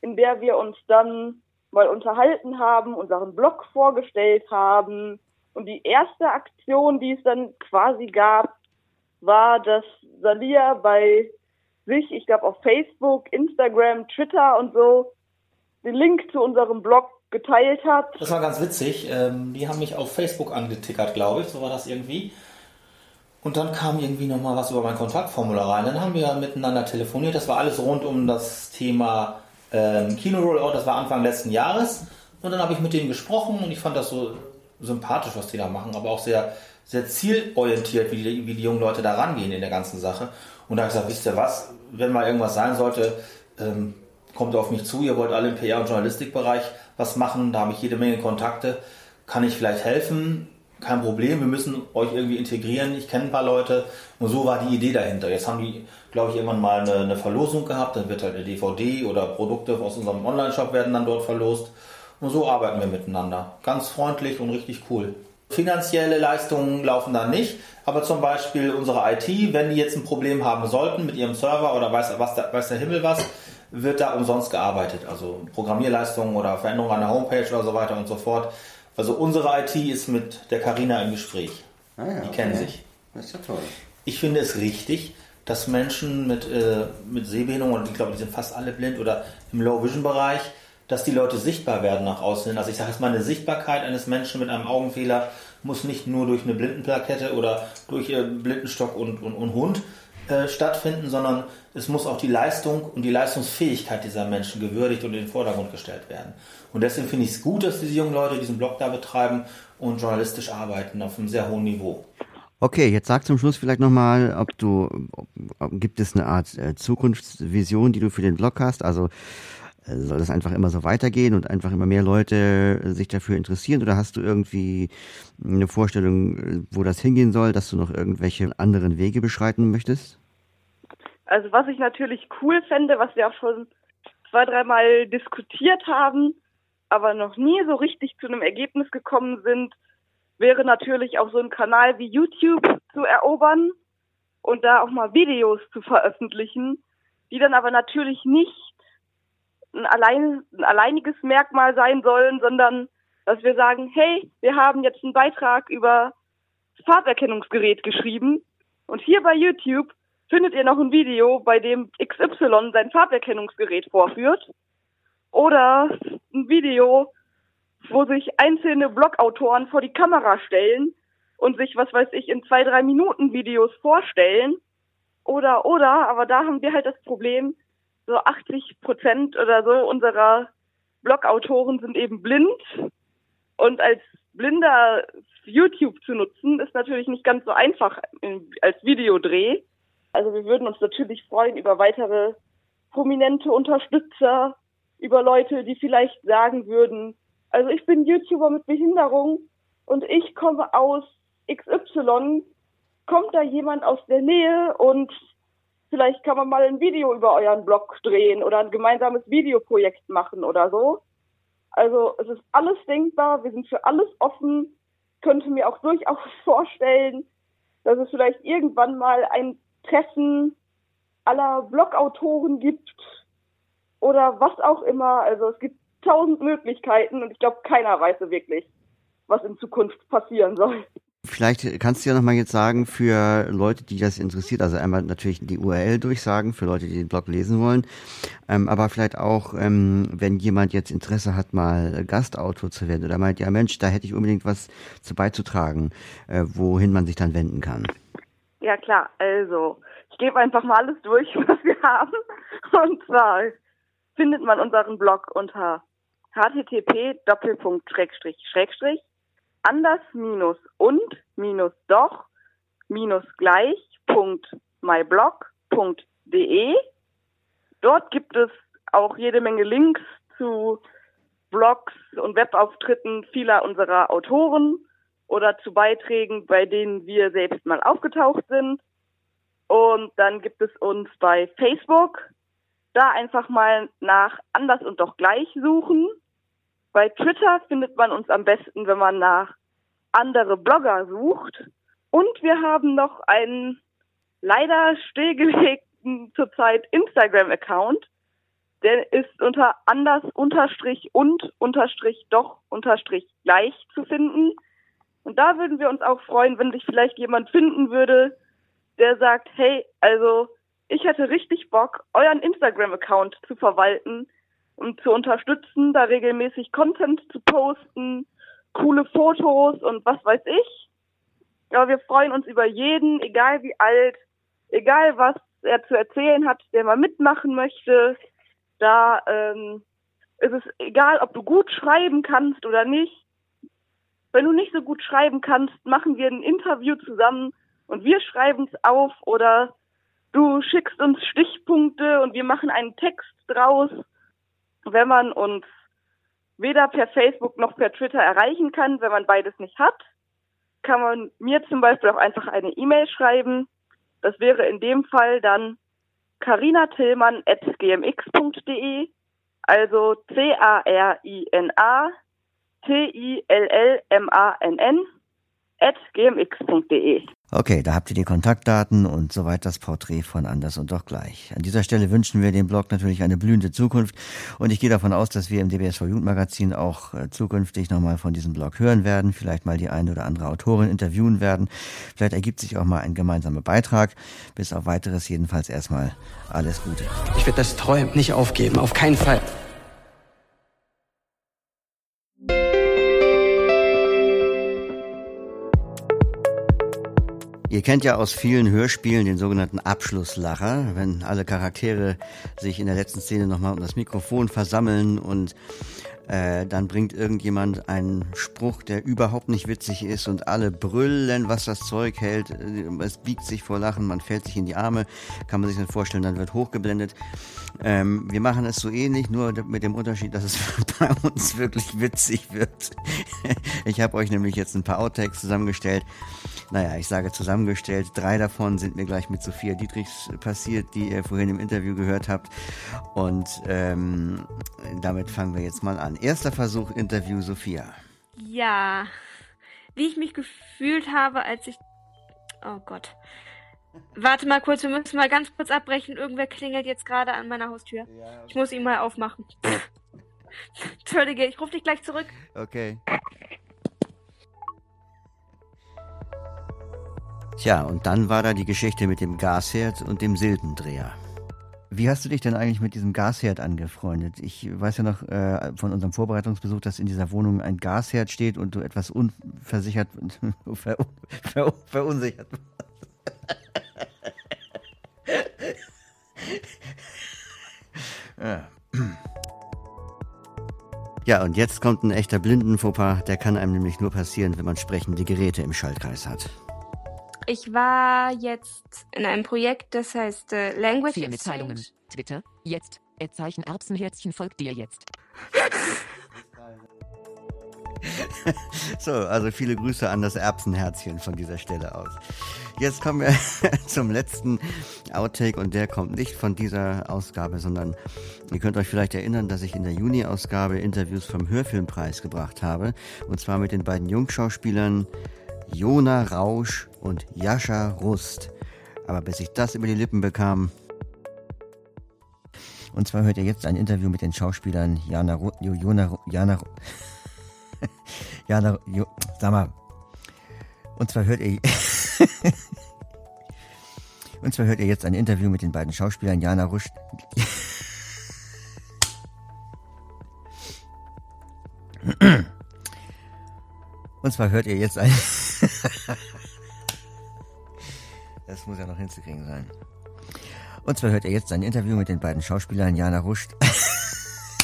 in der wir uns dann mal unterhalten haben, unseren Blog vorgestellt haben. Und die erste Aktion, die es dann quasi gab, war, dass Salia bei sich, ich glaube auf Facebook, Instagram, Twitter und so, den Link zu unserem Blog geteilt hat. Das war ganz witzig. Ähm, die haben mich auf Facebook angetickert, glaube ich. So war das irgendwie. Und dann kam irgendwie nochmal was über mein Kontaktformular rein. Dann haben wir miteinander telefoniert. Das war alles rund um das Thema ähm, Kino-Rollout. Das war Anfang letzten Jahres. Und dann habe ich mit denen gesprochen und ich fand das so sympathisch, was die da machen, aber auch sehr, sehr zielorientiert, wie die, wie die jungen Leute da rangehen in der ganzen Sache. Und da habe ich gesagt, wisst ihr was, wenn mal irgendwas sein sollte, ähm, kommt auf mich zu, ihr wollt alle im PR- und Journalistikbereich was machen, da habe ich jede Menge Kontakte, kann ich vielleicht helfen? Kein Problem, wir müssen euch irgendwie integrieren, ich kenne ein paar Leute. Und so war die Idee dahinter. Jetzt haben die, glaube ich, irgendwann mal eine, eine Verlosung gehabt, dann wird halt eine DVD oder Produkte aus unserem Online-Shop werden dann dort verlost und so arbeiten wir miteinander. Ganz freundlich und richtig cool. Finanzielle Leistungen laufen da nicht, aber zum Beispiel unsere IT, wenn die jetzt ein Problem haben sollten mit ihrem Server oder weiß, was, weiß der Himmel was, wird da umsonst gearbeitet. Also Programmierleistungen oder Veränderungen an der Homepage oder so weiter und so fort. Also unsere IT ist mit der Carina im Gespräch. Ah ja, die kennen okay. sich. Das ist ja toll. Ich finde es richtig, dass Menschen mit, äh, mit Sehbehinderung, und ich glaube, die sind fast alle blind oder im Low-Vision-Bereich, dass die Leute sichtbar werden nach außen. Also ich sage jetzt mal, eine Sichtbarkeit eines Menschen mit einem Augenfehler muss nicht nur durch eine Blindenplakette oder durch äh, Blindenstock und, und, und Hund äh, stattfinden, sondern es muss auch die Leistung und die Leistungsfähigkeit dieser Menschen gewürdigt und in den Vordergrund gestellt werden. Und deswegen finde ich es gut, dass diese jungen Leute diesen Blog da betreiben und journalistisch arbeiten auf einem sehr hohen Niveau. Okay, jetzt sag zum Schluss vielleicht nochmal, ob du, ob, ob, gibt es eine Art äh, Zukunftsvision, die du für den Blog hast? Also soll das einfach immer so weitergehen und einfach immer mehr Leute äh, sich dafür interessieren? Oder hast du irgendwie eine Vorstellung, äh, wo das hingehen soll, dass du noch irgendwelche anderen Wege beschreiten möchtest? Also was ich natürlich cool fände, was wir auch schon zwei, dreimal diskutiert haben, aber noch nie so richtig zu einem Ergebnis gekommen sind, wäre natürlich auch so ein Kanal wie YouTube zu erobern und da auch mal Videos zu veröffentlichen, die dann aber natürlich nicht ein, allein, ein alleiniges Merkmal sein sollen, sondern dass wir sagen, hey, wir haben jetzt einen Beitrag über das Fahrterkennungsgerät geschrieben und hier bei YouTube findet ihr noch ein Video, bei dem XY sein Fahrterkennungsgerät vorführt oder ein Video, wo sich einzelne Blogautoren vor die Kamera stellen und sich, was weiß ich, in zwei, drei Minuten Videos vorstellen. Oder, oder, aber da haben wir halt das Problem, so 80 Prozent oder so unserer Blogautoren sind eben blind. Und als Blinder YouTube zu nutzen, ist natürlich nicht ganz so einfach als Videodreh. Also wir würden uns natürlich freuen über weitere prominente Unterstützer, über Leute, die vielleicht sagen würden, also ich bin YouTuber mit Behinderung und ich komme aus XY. Kommt da jemand aus der Nähe und vielleicht kann man mal ein Video über euren Blog drehen oder ein gemeinsames Videoprojekt machen oder so. Also es ist alles denkbar, wir sind für alles offen. Könnte mir auch durchaus vorstellen, dass es vielleicht irgendwann mal ein Treffen aller Blogautoren gibt oder was auch immer. Also es gibt tausend Möglichkeiten und ich glaube, keiner weiß wirklich, was in Zukunft passieren soll. Vielleicht kannst du ja nochmal jetzt sagen, für Leute, die das interessiert, also einmal natürlich die URL durchsagen, für Leute, die den Blog lesen wollen, ähm, aber vielleicht auch, ähm, wenn jemand jetzt Interesse hat, mal Gastautor zu werden oder meint, ja Mensch, da hätte ich unbedingt was zu beizutragen, äh, wohin man sich dann wenden kann. Ja klar, also ich gebe einfach mal alles durch, was wir haben. Und zwar findet man unseren Blog unter http anders minus und minus doch minus gleich Punkt myblog.de. Dort gibt es auch jede Menge Links zu Blogs und Webauftritten vieler unserer Autoren oder zu Beiträgen, bei denen wir selbst mal aufgetaucht sind. Und dann gibt es uns bei Facebook. Da einfach mal nach anders und doch gleich suchen. Bei Twitter findet man uns am besten, wenn man nach andere Blogger sucht. Und wir haben noch einen leider stillgelegten zurzeit Instagram-Account. Der ist unter anders unterstrich und unterstrich doch unterstrich gleich zu finden. Und da würden wir uns auch freuen, wenn sich vielleicht jemand finden würde, der sagt, hey, also ich hätte richtig Bock, euren Instagram-Account zu verwalten und zu unterstützen, da regelmäßig Content zu posten, coole Fotos und was weiß ich. Aber wir freuen uns über jeden, egal wie alt, egal was er zu erzählen hat, der mal mitmachen möchte. Da ähm, ist es egal, ob du gut schreiben kannst oder nicht. Wenn du nicht so gut schreiben kannst, machen wir ein Interview zusammen und wir schreiben es auf oder du schickst uns Stichpunkte und wir machen einen Text draus. Wenn man uns weder per Facebook noch per Twitter erreichen kann, wenn man beides nicht hat, kann man mir zum Beispiel auch einfach eine E-Mail schreiben. Das wäre in dem Fall dann carinatillmann.gmx.de, also C-A-R-I-N-A T-I-L-L-M-A-N-N gmx.de. Okay, da habt ihr die Kontaktdaten und soweit das Porträt von Anders und doch gleich. An dieser Stelle wünschen wir dem Blog natürlich eine blühende Zukunft und ich gehe davon aus, dass wir im DBSV Jugendmagazin auch äh, zukünftig nochmal von diesem Blog hören werden, vielleicht mal die eine oder andere Autorin interviewen werden. Vielleicht ergibt sich auch mal ein gemeinsamer Beitrag. Bis auf weiteres jedenfalls erstmal alles Gute. Ich werde das Träumen nicht aufgeben, auf keinen Fall. Ihr kennt ja aus vielen Hörspielen den sogenannten Abschlusslacher, wenn alle Charaktere sich in der letzten Szene nochmal um das Mikrofon versammeln und äh, dann bringt irgendjemand einen Spruch, der überhaupt nicht witzig ist und alle brüllen, was das Zeug hält. Es biegt sich vor Lachen, man fällt sich in die Arme, kann man sich dann vorstellen, dann wird hochgeblendet. Ähm, wir machen es so ähnlich, nur mit dem Unterschied, dass es bei uns wirklich witzig wird. ich habe euch nämlich jetzt ein paar Outtakes zusammengestellt. Naja, ich sage zusammengestellt. Drei davon sind mir gleich mit Sophia Dietrichs passiert, die ihr vorhin im Interview gehört habt. Und ähm, damit fangen wir jetzt mal an. Erster Versuch, Interview Sophia. Ja, wie ich mich gefühlt habe, als ich. Oh Gott. Warte mal kurz, wir müssen mal ganz kurz abbrechen. Irgendwer klingelt jetzt gerade an meiner Haustür. Ich muss ihn mal aufmachen. Entschuldige, ich rufe dich gleich zurück. Okay. Tja, und dann war da die Geschichte mit dem Gasherd und dem Silbendreher. Wie hast du dich denn eigentlich mit diesem Gasherd angefreundet? Ich weiß ja noch äh, von unserem Vorbereitungsbesuch, dass in dieser Wohnung ein Gasherd steht und du etwas unversichert, ver, ver, verunsichert warst. Ja. ja, und jetzt kommt ein echter Blindenfauxpas. Der kann einem nämlich nur passieren, wenn man sprechende Geräte im Schaltkreis hat. Ich war jetzt in einem Projekt, das heißt äh, Language Vier. Mitteilungen. Twitter. Jetzt. Zeichen Erbsenherzchen folgt dir jetzt. So, also viele Grüße an das Erbsenherzchen von dieser Stelle aus. Jetzt kommen wir zum letzten Outtake und der kommt nicht von dieser Ausgabe, sondern ihr könnt euch vielleicht erinnern, dass ich in der Juni-Ausgabe Interviews vom Hörfilmpreis gebracht habe. Und zwar mit den beiden Jungschauspielern Jona Rausch und Jascha Rust. Aber bis ich das über die Lippen bekam. Und zwar hört ihr jetzt ein Interview mit den Schauspielern Jana Jona Jana Ru- Jana jo, sag mal. Und zwar hört ihr Und zwar hört ihr jetzt ein Interview mit den beiden Schauspielern Jana Rusch Und zwar hört ihr jetzt ein Das muss ja noch hinzukriegen sein. Und zwar hört ihr jetzt ein Interview mit den beiden Schauspielern Jana Rusch.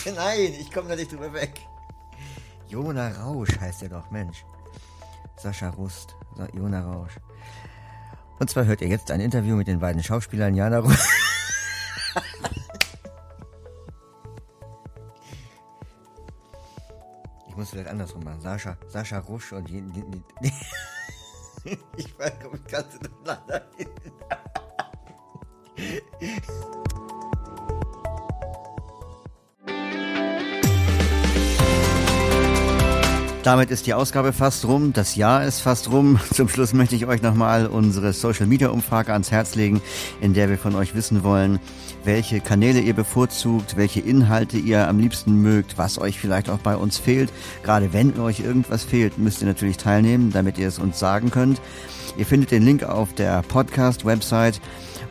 Nein, ich komme da nicht drüber weg. Jona Rausch heißt er doch, Mensch. Sascha Rust, Jona Rausch. Und zwar hört ihr jetzt ein Interview mit den beiden Schauspielern Jana Rusch. Ich muss vielleicht andersrum machen. Sascha, Sascha Rusch und Je, Je, Je, Ich weiß, komm, ich kann durcheinander. Damit ist die Ausgabe fast rum, das Jahr ist fast rum. Zum Schluss möchte ich euch nochmal unsere Social Media Umfrage ans Herz legen, in der wir von euch wissen wollen, welche Kanäle ihr bevorzugt, welche Inhalte ihr am liebsten mögt, was euch vielleicht auch bei uns fehlt. Gerade wenn euch irgendwas fehlt, müsst ihr natürlich teilnehmen, damit ihr es uns sagen könnt. Ihr findet den Link auf der Podcast-Website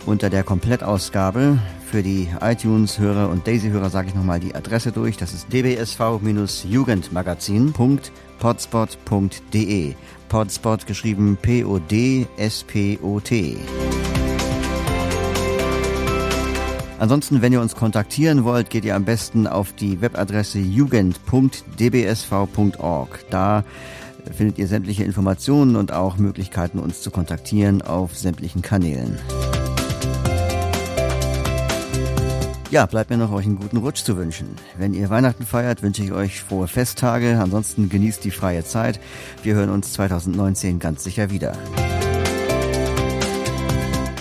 unter der Komplettausgabe. Für die iTunes-Hörer und Daisy-Hörer sage ich nochmal die Adresse durch. Das ist dbsv-jugendmagazin.potspot.de. Podspot geschrieben P-O-D-S-P-O-T. Ansonsten, wenn ihr uns kontaktieren wollt, geht ihr am besten auf die Webadresse jugend.dbsv.org. Da findet ihr sämtliche Informationen und auch Möglichkeiten, uns zu kontaktieren auf sämtlichen Kanälen. Ja, bleibt mir noch euch einen guten Rutsch zu wünschen. Wenn ihr Weihnachten feiert, wünsche ich euch frohe Festtage. Ansonsten genießt die freie Zeit. Wir hören uns 2019 ganz sicher wieder.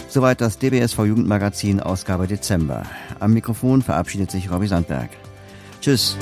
Soweit das DBSV Jugendmagazin Ausgabe Dezember. Am Mikrofon verabschiedet sich Robby Sandberg. Tschüss.